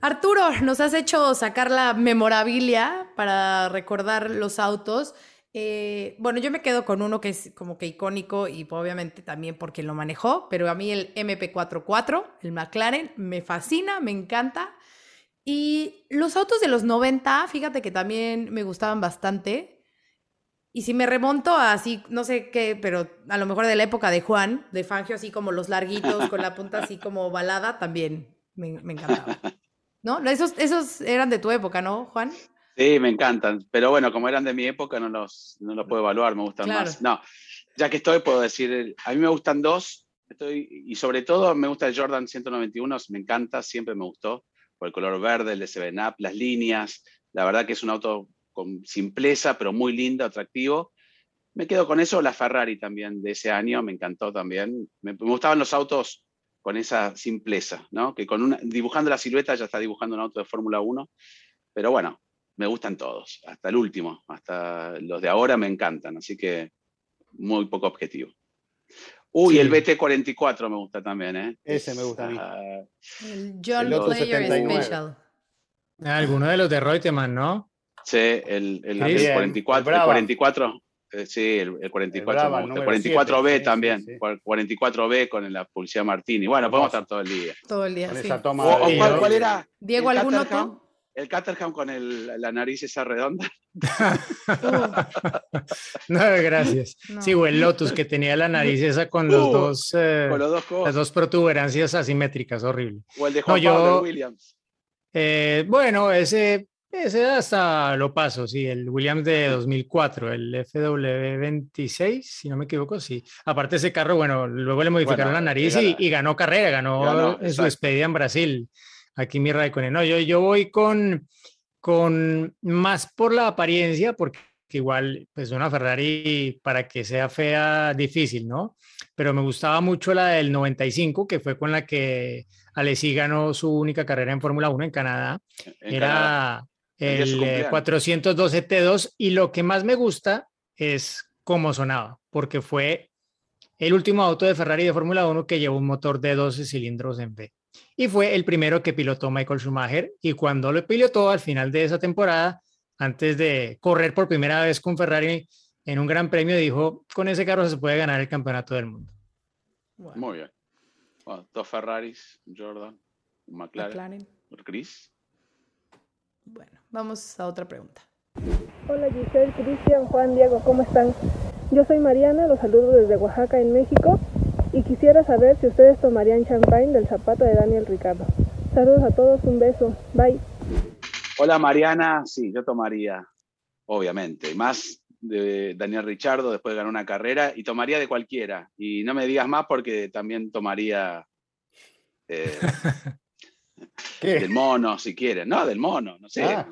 Arturo, nos has hecho sacar la memorabilia para recordar los autos. Eh, bueno, yo me quedo con uno que es como que icónico y obviamente también porque lo manejó, pero a mí el MP44, el McLaren, me fascina, me encanta. Y los autos de los 90, fíjate que también me gustaban bastante. Y si me remonto a así, no sé qué, pero a lo mejor de la época de Juan, de Fangio, así como los larguitos, con la punta así como balada, también me, me encantaba. ¿No? Esos, esos eran de tu época, ¿no, Juan? Sí, me encantan. Pero bueno, como eran de mi época, no los, no los puedo evaluar, me gustan Claro. más. No, ya que estoy, puedo decir, a mí me gustan dos, estoy, y sobre todo me gusta el Jordan 191, me encanta, siempre me gustó, por el color verde, el de Seven Up, las líneas, la verdad que es un auto con simpleza, pero muy lindo, atractivo. Me quedo con eso, la Ferrari también de ese año, me encantó también. Me, me gustaban los autos con esa simpleza, ¿no? Que con una, dibujando la silueta ya está dibujando un auto de Fórmula 1, pero bueno, me gustan todos, hasta el último, hasta los de ahora me encantan, así que muy poco objetivo. Uy, Sí. el BT44 me gusta también, ¿eh? Ese me gusta a mí. Ah, El John El Player 79. Special. Alguno de los de Reutemann, ¿no? Sí, el, el, También, el 44, el el Brabham. 44, Eh, sí, el, el 44 Brava, me gusta. número El 44B siete, sí, también. sí, sí. cual- 44B con la publicidad Martini. Bueno, podemos estar todo el día. Todo el día, Con sí. esa toma O, o de- cuál, cuál era? Diego, ¿alguno Caterham? tú? El Caterham con el- la nariz esa redonda. No, gracias. No. Sí, o el Lotus que tenía la nariz esa con los Uh, dos, eh, Con los dos las dos protuberancias asimétricas, horrible. O el de Juan No, yo- Pablo Williams. Eh, bueno, ese, ese hasta lo paso, sí, el Williams de 2004, el FW26, si no me equivoco, sí. Aparte ese carro, bueno, luego le modificaron Bueno, la nariz era- y, y ganó carrera, ganó, Ganó, en su despedida en Brasil. Aquí mi Raikkonen. No, yo, yo voy con, con más por la apariencia, porque igual, pues una Ferrari para que sea fea, difícil, ¿no? Pero me gustaba mucho la del 95, que fue con la que Alesi ganó su única carrera en Fórmula 1 en Canadá. en Canadá. El día de su el eh, cumpleaños. 412 T2 y lo que más me gusta es cómo sonaba, porque fue el último auto de Ferrari de Fórmula 1 que llevó un motor de 12 cilindros en V. Y fue el primero que pilotó Michael Schumacher y cuando lo pilotó al final de esa temporada, antes de correr por primera vez con Ferrari en un gran premio, dijo, con ese carro se puede ganar el campeonato del mundo. Bueno, Muy bien. Bueno, dos Ferraris, Jordan, McLaren, McLaren. Chris. Bueno, vamos a otra pregunta. Hola Giselle, Cristian, Juan, Diego, ¿cómo están? Yo soy Mariana, los saludo desde Oaxaca, en México, y quisiera saber si ustedes tomarían champagne del zapato de Daniel Ricardo. Saludos a todos, un beso, bye. Hola Mariana, sí, yo tomaría, obviamente, y más de Daniel Richardo después de ganar una carrera, y tomaría de cualquiera. Y no me digas más porque también tomaría eh, ¿Qué? del mono, si quieren. No, del mono, no sé. Ah.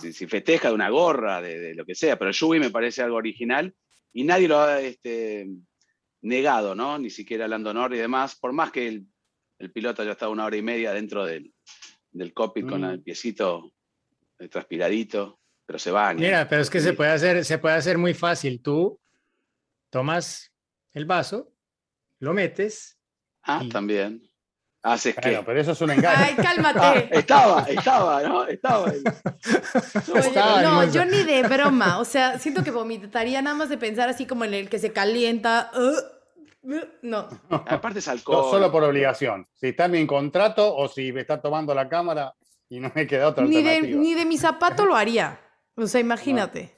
Si, si festeja de una gorra, de, de lo que sea, pero el Yubi me parece algo original y nadie lo ha este, negado, ¿no? Ni siquiera Lando Norris y demás, por más que el, el piloto haya estado una hora y media dentro del, del cockpit con Mm. el piecito eh, transpiradito, pero se baña. Mira, pero es que se puede hacer, se puede hacer muy fácil. Tú tomas el vaso, lo metes. Ah, y- también. Haces que. Bueno, pero eso es un engaño. Ay, Ah, cálmate. estaba, estaba, ¿no? Estaba. ahí. Oye, Estaba no, yo ni de broma. O sea, siento que vomitaría nada más de pensar así como en el que se calienta. uh, uh, no. Aparte es No, alcohol. solo por obligación. Si está en mi contrato o si me está tomando la cámara y no me queda otra Ni de, ni de mi zapato lo haría. O sea, imagínate.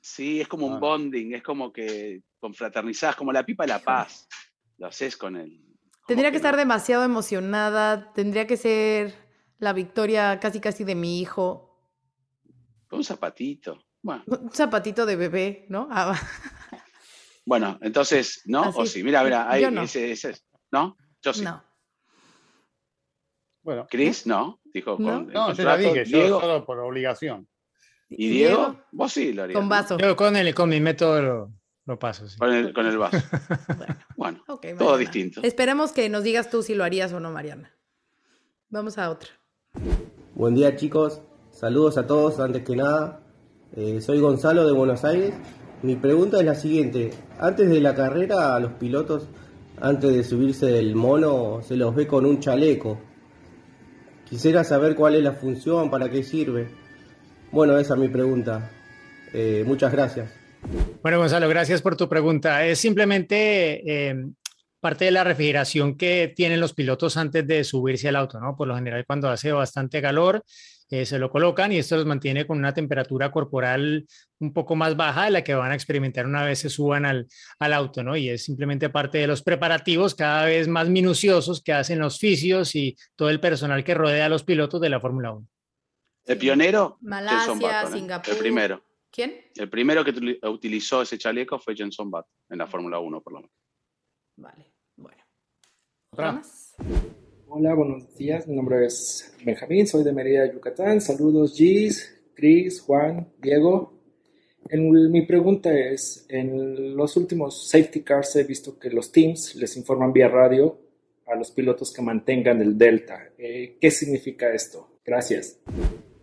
Sí, es como un Ah. bonding, es como que confraternizás, como la pipa de la paz. Lo haces con él. Tendría que estar demasiado emocionada. Tendría que ser la victoria casi casi de mi hijo. Un zapatito. Bueno, Un zapatito de bebé, ¿no? Ah, bueno entonces, ¿no? O sí, mira, mira, ahí, no. ese, ese, ¿no? Yo sí. no. Bueno, Chris, no, dijo No. con el no, yo contrato. dije, yo Diego, solo por obligación. ¿Y Diego? Vos sí lo harías. Con ¿no? vaso. Yo con, el, con mi método lo, paso. sí. Con el, con el vaso. Bueno, todo distinto. Esperemos que nos digas tú si lo harías o no, Mariana. Vamos a otra. Buen día chicos, saludos a todos antes que nada. Eh, soy Gonzalo de Buenos Aires. Mi pregunta es la siguiente. Antes de la carrera a los pilotos, antes de subirse del mono, se los ve con un chaleco. Quisiera saber cuál es la función, para qué sirve. Bueno, esa es mi pregunta. Eh, muchas gracias. Bueno, Gonzalo, gracias por tu pregunta. Es simplemente eh, parte de la refrigeración que tienen los pilotos antes de subirse al auto, ¿no? Por lo general, cuando hace bastante calor, eh, se lo colocan y esto los mantiene con una temperatura corporal un poco más baja de la que van a experimentar una vez se suban al, al auto, ¿no? Y es simplemente parte de los preparativos cada vez más minuciosos que hacen los fisios y todo el personal que rodea a los pilotos de la Fórmula 1. El pionero, Malasia, ¿eh? Singapur. El primero. ¿Quién? El primero que utili- utilizó ese chaleco fue Jenson Button en la Fórmula 1, por lo menos. Vale, bueno. Otra. ¿Otra más? Hola, buenos días. Mi nombre es Benjamín, soy de Mérida, Yucatán. Saludos, Gis, Chris, Juan, Diego. En- mi pregunta es, en los últimos safety cars he visto que los teams les informan vía radio a los pilotos que mantengan el delta. Eh, ¿Qué significa esto? Gracias.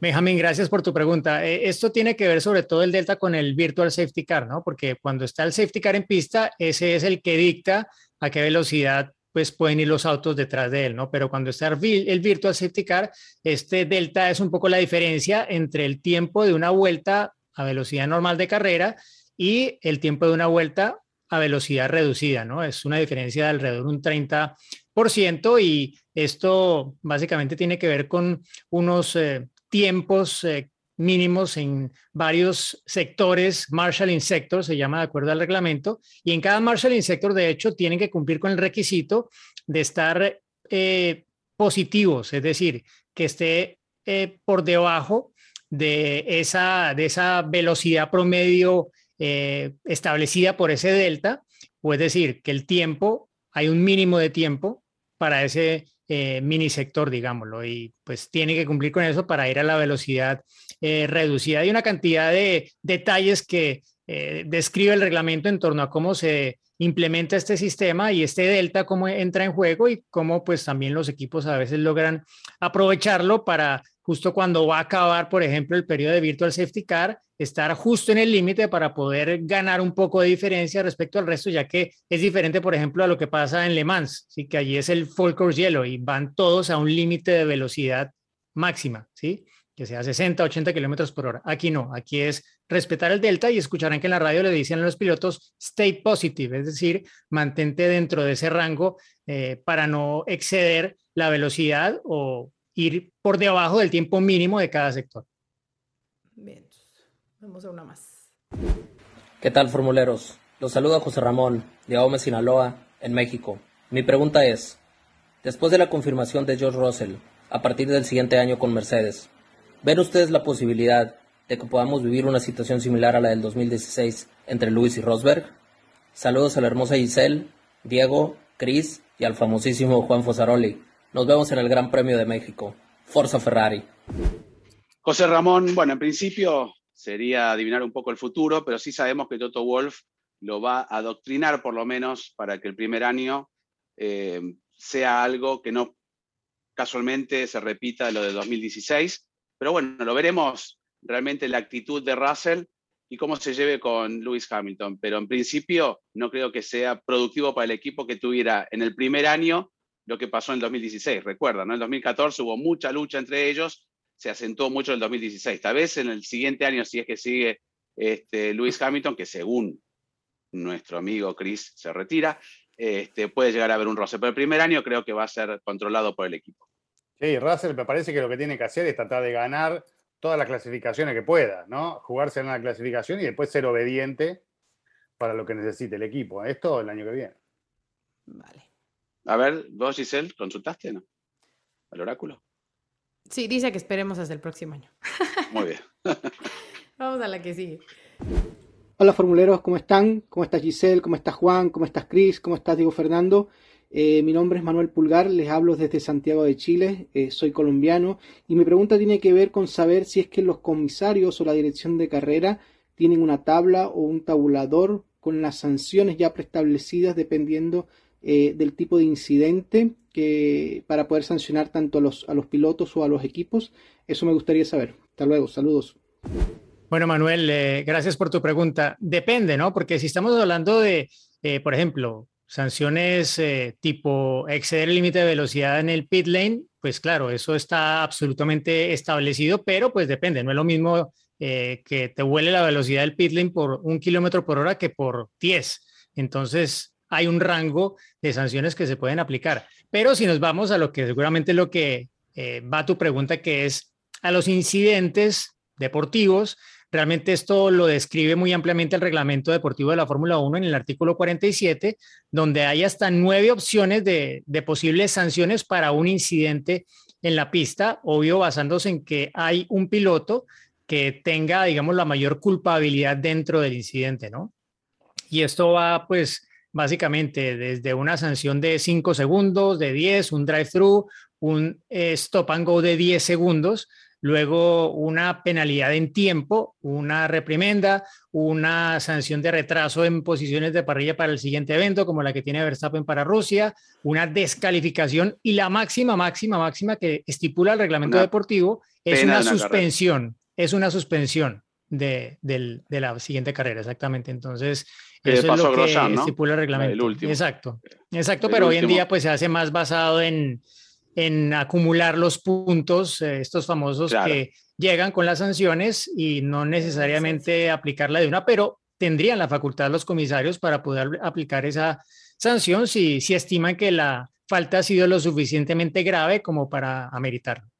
Benjamín, gracias por tu pregunta. Eh, esto tiene que ver sobre todo el Delta con el Virtual Safety Car, ¿no? Porque cuando está el Safety Car en pista, ese es el que dicta a qué velocidad pues pueden ir los autos detrás de él, ¿no? Pero cuando está el vi- el Virtual Safety Car, este Delta es un poco la diferencia entre el tiempo de una vuelta a velocidad normal de carrera y el tiempo de una vuelta a velocidad reducida, ¿no? Es una diferencia de alrededor de un 30% y esto básicamente tiene que ver con unos eh, tiempos eh, mínimos en varios sectores, marshalling sector se llama de acuerdo al reglamento, y en cada marshalling sector de hecho tienen que cumplir con el requisito de estar eh, positivos, es decir, que esté eh, por debajo de esa, de esa velocidad promedio establecida por ese delta, o es decir, que el tiempo, hay un mínimo de tiempo para ese eh, mini sector, digámoslo, y pues tiene que cumplir con eso para ir a la velocidad eh, reducida. Hay una cantidad de detalles que eh, describe el reglamento en torno a cómo se implementa este sistema y este delta, cómo entra en juego y cómo pues también los equipos a veces logran aprovecharlo para justo cuando va a acabar, por ejemplo, el periodo de Virtual Safety Car, estar justo en el límite para poder ganar un poco de diferencia respecto al resto, ya que es diferente, por ejemplo, a lo que pasa en Le Mans, ¿sí? que allí es el full course hielo y van todos a un límite de velocidad máxima, ¿sí? Que sea 60, 80 kilómetros por hora. Aquí no, aquí es respetar el delta y escucharán que en la radio le dicen a los pilotos stay positive, es decir, mantente dentro de ese rango eh, para no exceder la velocidad o ir por debajo del tiempo mínimo de cada sector. Bien, vamos a una más. ¿Qué tal, formuleros? Los saluda José Ramón, de Ahome, Sinaloa, en México. Mi pregunta es, después de la confirmación de George Russell, a partir del siguiente año con Mercedes, ¿ven ustedes la posibilidad de que podamos vivir una situación similar a la del 2016 entre Lewis y Rosberg? Saludos a la hermosa Giselle, Diego, Chris y al famosísimo Juan Fosaroli. Nos vemos en el Gran Premio de México. Forza Ferrari. José Ramón, bueno, en principio sería adivinar un poco el futuro, pero sí sabemos que Toto Wolf lo va a adoctrinar por lo menos para que el primer año eh, sea algo que no casualmente se repita lo de 2016. Pero bueno, lo veremos realmente la actitud de Russell y cómo se lleve con Lewis Hamilton. Pero en principio no creo que sea productivo para el equipo que tuviera en el primer año lo que pasó en el 2016. Recuerda, ¿no? En 2014 hubo mucha lucha entre ellos, se acentuó mucho en el 2016. Tal vez en el siguiente año, si es que sigue este, Lewis Hamilton, que según nuestro amigo Chris se retira, este, puede llegar a haber un roce. Pero el primer año creo que va a ser controlado por el equipo. Sí, Russell me parece que lo que tiene que hacer es tratar de ganar todas las clasificaciones que pueda, ¿no? Jugarse en la clasificación y después ser obediente para lo que necesite el equipo. Esto el año que viene. Vale. A ver, vos, Giselle, ¿consultaste, no? ¿Al oráculo? Sí, dice que esperemos hasta el próximo año. Muy bien. Vamos a la que sigue. Hola formuleros, ¿cómo están? ¿Cómo estás Giselle? ¿Cómo estás Juan? ¿Cómo estás Cris? ¿Cómo estás Diego Fernando? Eh, mi nombre es Manuel Pulgar, les hablo desde Santiago de Chile, eh, soy colombiano y mi pregunta tiene que ver con saber si es que los comisarios o la dirección de carrera tienen una tabla o un tabulador con las sanciones ya preestablecidas dependiendo eh, del tipo de incidente que para poder sancionar tanto a los, a los pilotos o a los equipos. Eso me gustaría saber. Hasta luego, saludos. Bueno, Manuel, gracias por tu pregunta. Depende, ¿no? Porque si estamos hablando de, por ejemplo, sanciones eh, tipo exceder el límite de velocidad en el pit lane, pues claro, eso está absolutamente establecido, pero pues depende, no es lo mismo que te huele la velocidad del pit lane por un kilómetro por hora que por 10. Entonces, hay un rango de sanciones que se pueden aplicar. Pero si nos vamos a lo que seguramente lo que va tu pregunta, que es a los incidentes deportivos, Realmente esto lo describe muy ampliamente el reglamento deportivo de la Fórmula 1 en el artículo 47, donde hay hasta nueve opciones de, posibles sanciones para un incidente en la pista, obvio basándose en que hay un piloto que tenga, digamos, la mayor culpabilidad dentro del incidente, ¿no? Y esto va, pues, básicamente desde una sanción de 5 segundos, de 10, un drive-thru, un eh, stop and go de 10 segundos, luego una penalidad en tiempo, una reprimenda, una sanción de retraso en posiciones de parrilla para el siguiente evento, como la que tiene Verstappen para Rusia, una descalificación y la máxima, máxima, máxima que estipula el reglamento deportivo es una, suspensión, es una suspensión de, la siguiente carrera, exactamente. Entonces, eso es lo que estipula el reglamento. Exacto, exacto, pero hoy en día pues se hace más basado en en acumular los puntos, eh, estos famosos que llegan con las sanciones y no necesariamente aplicarla de una, pero tendrían la facultad los comisarios para poder aplicar esa sanción si, si estiman que la falta ha sido lo suficientemente grave como para ameritarlo.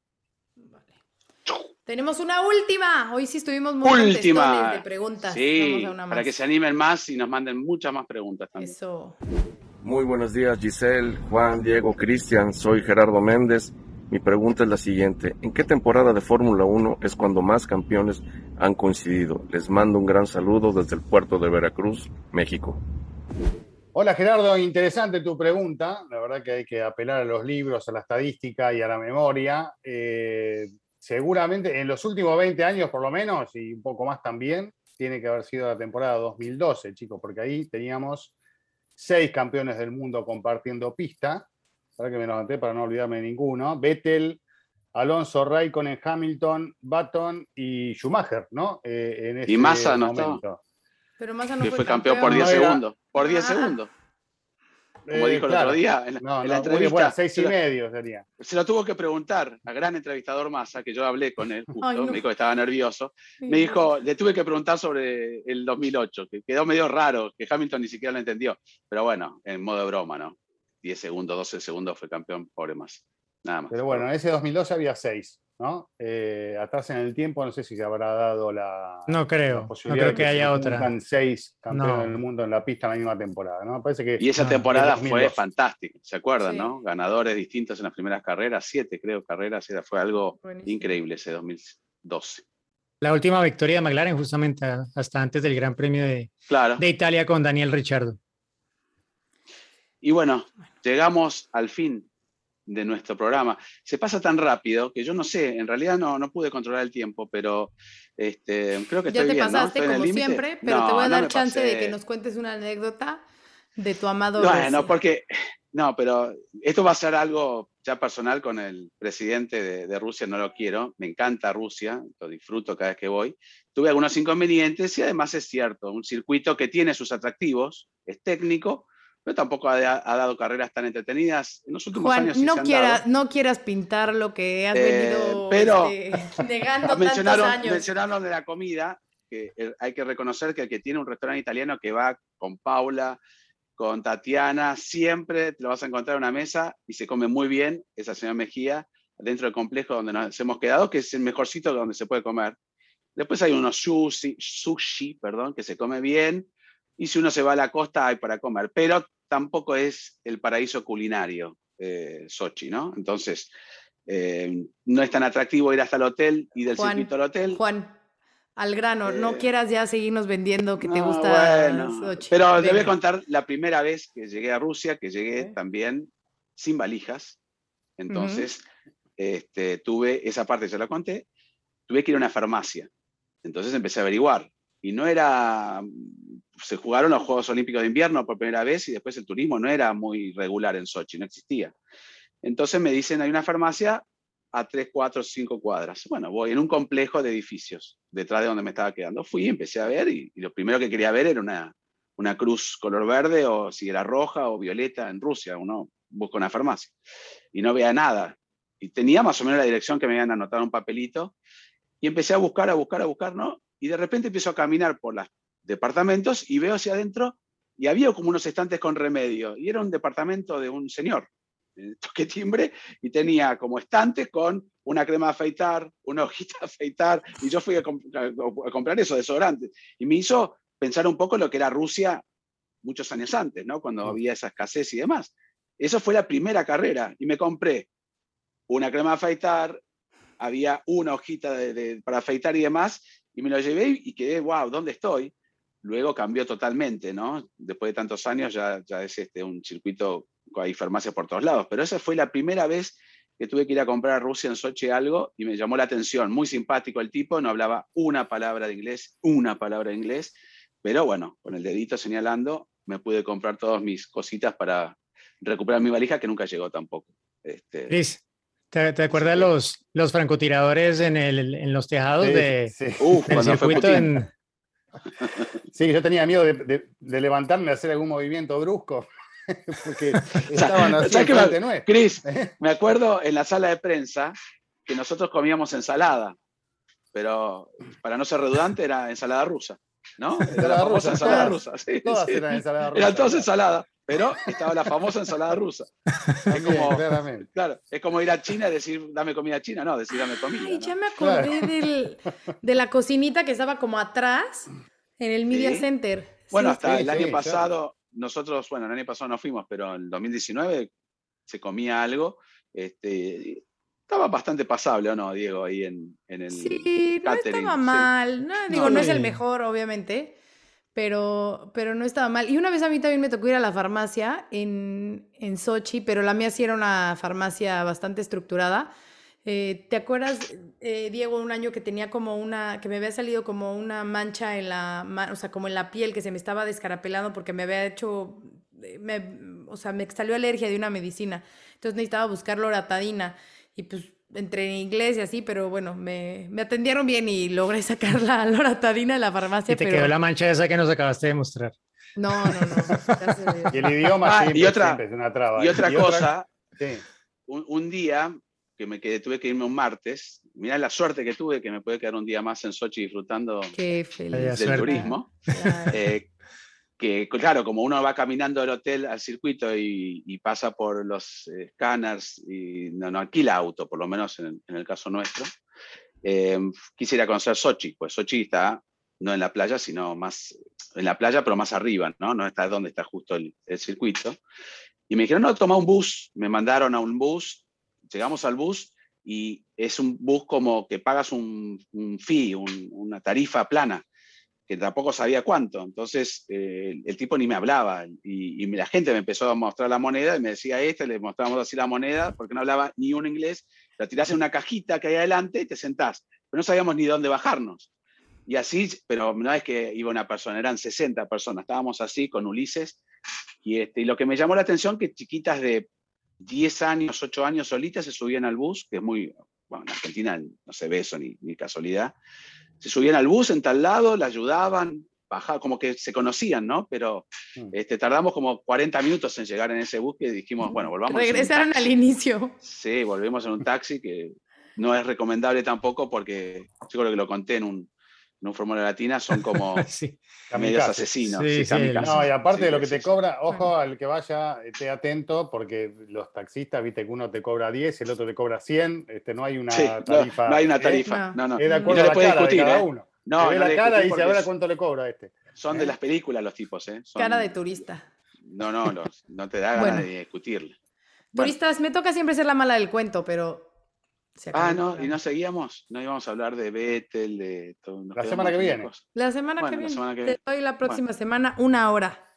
Tenemos una última. Hoy sí estuvimos muy última de preguntas. Sí, para que se animen más y nos manden muchas más preguntas también. Eso. Muy buenos días, Giselle, Juan, Diego, Cristian. Soy Gerardo Méndez. Mi pregunta es la siguiente. ¿En qué temporada de Fórmula 1 es cuando más campeones han coincidido? Les mando un gran saludo desde el puerto de Veracruz, México. Hola Gerardo, interesante tu pregunta. La verdad que hay que apelar a los libros, a la estadística y a la memoria. Eh, seguramente en los últimos 20 años por lo menos, y un poco más también, tiene que haber sido la temporada 2012, chicos, porque ahí teníamos seis campeones del mundo compartiendo pista. Para que me levanté para no olvidarme de ninguno. Vettel, Alonso, Raikkonen, Hamilton, Button y Schumacher, ¿no? Eh, y Massa no estaba. Pero Massa no que fue, fue campeón, por 10 segundos. Por 10 segundos. Como dijo el otro día en, no, la no, entrevista. Bueno, seis y medio sería. Se lo tuvo que preguntar al gran entrevistador Massa, que yo hablé con él, justo, Ay, no. me dijo que estaba nervioso. Me dijo, le tuve que preguntar sobre el 2008, que quedó medio raro, que Hamilton ni siquiera lo entendió. Pero bueno, en modo de broma, ¿no? 10 segundos, 12 segundos fue campeón, pobre Massa. Nada más. Pero bueno, en ese 2012 había seis. ¿No? Eh, atrás en el tiempo, no sé si se habrá dado la. No creo, la no creo que, que haya otra. seis campeones no. del mundo en la pista en la misma temporada, ¿no? Parece que, y esa no, temporada fue fantástica, ¿se acuerdan, sí. no? Ganadores distintos en las primeras carreras, siete creo carreras, era, fue algo Buenísimo. increíble ese 2012. La última victoria de McLaren, justamente hasta antes del Gran Premio de, claro. de Italia con Daniel Ricciardo. Y bueno, llegamos al fin de nuestro programa. Se pasa tan rápido que yo no sé, en realidad no, no pude controlar el tiempo, pero este, creo que ya estoy te bien, pasaste ¿no? como siempre, pero no, te voy a dar chance pasé. de que nos cuentes una anécdota de tu amado. Bueno, porque no, pero esto va a ser algo ya personal con el presidente de, de, Rusia, no lo quiero, me encanta Rusia, lo disfruto cada vez que voy. Tuve algunos inconvenientes y además es cierto, un circuito que tiene sus atractivos, es técnico, pero tampoco ha, ha, dado carreras tan entretenidas en los últimos Juan, años. Sí no, quiera, no quieras pintar lo que has eh, venido pero, este, negando mencionaron, tantos años. Mencionaron de la comida, que hay que reconocer que el que tiene un restaurante italiano que va con Paula, con Tatiana, siempre te lo vas a encontrar en una mesa y se come muy bien, esa señora Mejía, dentro del complejo donde nos hemos quedado, que es el mejor sitio donde se puede comer. Después hay unos sushi, sushi perdón, que se come bien, y si uno se va a la costa hay para comer, pero tampoco es el paraíso culinario eh, Sochi, ¿no? Entonces, eh, no es tan atractivo ir hasta el hotel y del Juan, circuito al hotel. Juan, al grano, eh, no quieras ya seguirnos vendiendo que no, te gusta bueno, Sochi. Pero te voy a contar la primera vez que llegué a Rusia, que llegué okay. también sin valijas. Entonces, uh -huh. este, tuve, esa parte ya la conté, tuve que ir a una farmacia. Entonces empecé a averiguar. Y no era, se jugaron los Juegos Olímpicos de Invierno por primera vez y después el turismo no era muy regular en Sochi, no existía. Entonces me dicen, hay una farmacia a 3, 4, 5 cuadras. Bueno, voy en un complejo de edificios detrás de donde me estaba quedando. Fui, empecé a ver y, lo primero que quería ver era una, una cruz color verde o si era roja o violeta en Rusia. Uno busca una farmacia y no veía nada. Y tenía más o menos la dirección que me habían anotado en un papelito y empecé a buscar, a buscar, a buscar, ¿no? Y de repente empiezo a caminar por los departamentos y veo hacia adentro y había como unos estantes con remedio. Y era un departamento de un señor. Toqué timbre y tenía como estantes con una crema de afeitar, una hojita de afeitar. Y yo fui a, comp a comprar eso, desodorante. Y me hizo pensar un poco lo que era Rusia muchos años antes, ¿no? Cuando había esa escasez y demás. Eso fue la primera carrera. Y me compré una crema de afeitar, había una hojita de, de, para afeitar y demás, y me lo llevé y quedé, wow, ¿dónde estoy? Luego cambió totalmente, ¿no? Después de tantos años ya, ya es este, un circuito, hay farmacias por todos lados, pero esa fue la primera vez que tuve que ir a comprar a Rusia en Sochi algo y me llamó la atención, muy simpático el tipo, no hablaba una palabra de inglés, una palabra de inglés, pero bueno, con el dedito señalando me pude comprar todas mis cositas para recuperar mi valija que nunca llegó tampoco. Este, Chris, ¿Te, te acuerdas los, los francotiradores en, el, en los tejados sí, de, sí. Uf, del circuito? En... Sí, yo tenía miedo de, de, de levantarme a hacer algún movimiento brusco. Porque estaban así ¿Sabes que me, Chris, me acuerdo en la sala de prensa que nosotros comíamos ensalada, pero para no ser redundante era ensalada rusa. ¿no? Ensalada la famosa rusa. ensalada rusa. sí, Todas sí. eran ensalada rusa. Eran todas ensaladas, pero estaba la famosa ensalada rusa. Es como, claramente. claro, es como ir a China y decir, dame comida china, no, decir, dame comida. Ay, ¿no? ya me acordé del- de la cocinita que estaba como atrás en el Media Sí. Center. Bueno, Sí, hasta sí. el año sí, pasado, nosotros, bueno, el año pasado no fuimos, pero en 2019 se comía algo. Este, estaba bastante pasable, ¿o no, Diego? Ahí en, en el Sí, no catering. estaba sí. mal. No, digo, No, no, no, es el mejor, obviamente, pero, pero no estaba mal. Y una vez a mí también me tocó ir a la farmacia en, en Sochi, pero la mía sí era una farmacia bastante estructurada. Eh, ¿te acuerdas, eh, Diego, un año que tenía como una, que me había salido como una mancha en la, o sea, como en la piel, que se me estaba descarapelando porque me había hecho, eh, me- o sea, me salió alergia de una medicina. Entonces necesitaba buscar loratadina y pues entre inglés y así, pero bueno, me, me atendieron bien y logré sacar la loratadina de la farmacia, Y te pero quedó la mancha esa que nos acabaste de mostrar. no, no, no. Y el idioma Ah, siempre, y otra- siempre es una traba. Y otra cosa, sí. un, un día que me quedé, tuve que irme un martes, mirá la suerte que tuve que me puede quedar un día más en Sochi disfrutando Qué feliz. Del turismo. Claro. Eh, que claro, como uno va caminando del hotel al circuito y, pasa por los scanners y no, no alquila auto, por lo menos en, el caso nuestro, eh, quisiera conocer Sochi, pues Sochi está no en la playa, sino más en la playa, pero más arriba, ¿no? No está donde está justo el, circuito. Y me dijeron, no, toma un bus, me mandaron a un bus, llegamos al bus y es un bus como que pagas un, fee, un- una tarifa plana que tampoco sabía cuánto. Entonces, eh, el tipo ni me hablaba y, y la gente me empezó a mostrar la moneda y me decía este, le mostramos así la moneda porque no hablaba ni un inglés, la tirás en una cajita que hay adelante y te sentás. Pero no sabíamos ni dónde bajarnos. Y así, pero no es que iba una persona, eran 60 personas, estábamos así con Ulises. Y, este, y lo que me llamó la atención que chiquitas de 10 años, 8 años solitas se subían al bus, que es muy, bueno, en Argentina no se ve eso ni casualidad, se subían al bus en tal lado, la ayudaban, bajaban, como que se conocían, ¿no? Pero Mm. este, tardamos como 40 minutos en llegar en ese bus que dijimos, bueno, volvamos. Regresaron al inicio. Sí, volvemos en un taxi que no es recomendable tampoco porque yo creo que lo conté en un, en un Fórmula Latina, son como Sí. medios asesinos. Sí, sí. No, y aparte Sí, de lo que sí, te sí. cobra, ojo al que vaya, esté atento, porque los taxistas, viste que uno te cobra 10, el otro te cobra 100, este, no hay una Sí, no, tarifa. no hay una ¿eh? tarifa. No, no. Es de acuerdo no a le la puede cara de discutir, cada ¿eh? uno. No, ve no la le cara y dice, porque a ver a es- cuánto le cobra este. Son de las películas los tipos, ¿eh? Son- Cara de turista. No, no, los- no te da ganas Bueno. de discutirle. Bueno. Turistas, me toca siempre ser la mala del cuento, pero. Ah, no, y no seguíamos. No íbamos a hablar de Vettel, de todo. nos La semana que en viene. La semana Bueno, que la viene. semana que Te viene. doy la próxima semana una hora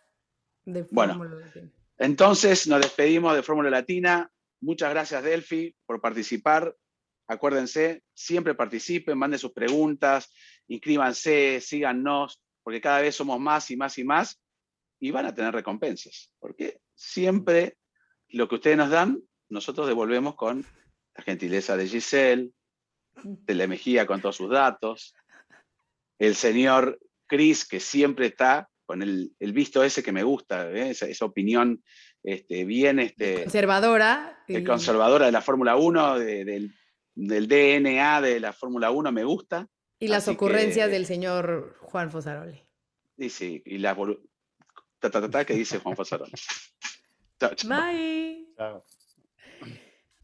de Bueno. Fórmula Latina. Entonces, nos despedimos de Fórmula Latina. Muchas gracias, Delphi, por participar. Acuérdense, siempre participen, manden sus preguntas, inscríbanse, síganos, porque cada vez somos más y más y más y van a tener recompensas. Porque siempre lo que ustedes nos dan, nosotros devolvemos con la gentileza de Giselle, de la Mejía con todos sus datos, el señor Chris, que siempre está con el, el visto ese que me gusta, ¿eh? esa, esa opinión este, bien este, Conservadora. eh, y- conservadora de la Fórmula 1, de- del, del DNA de la Fórmula 1, me gusta. Y las Así ocurrencias que- del señor Juan Fosaroli. Y sí, y la volu- ta, ta, ta, ta, que dice Juan chao. Bye. Chao.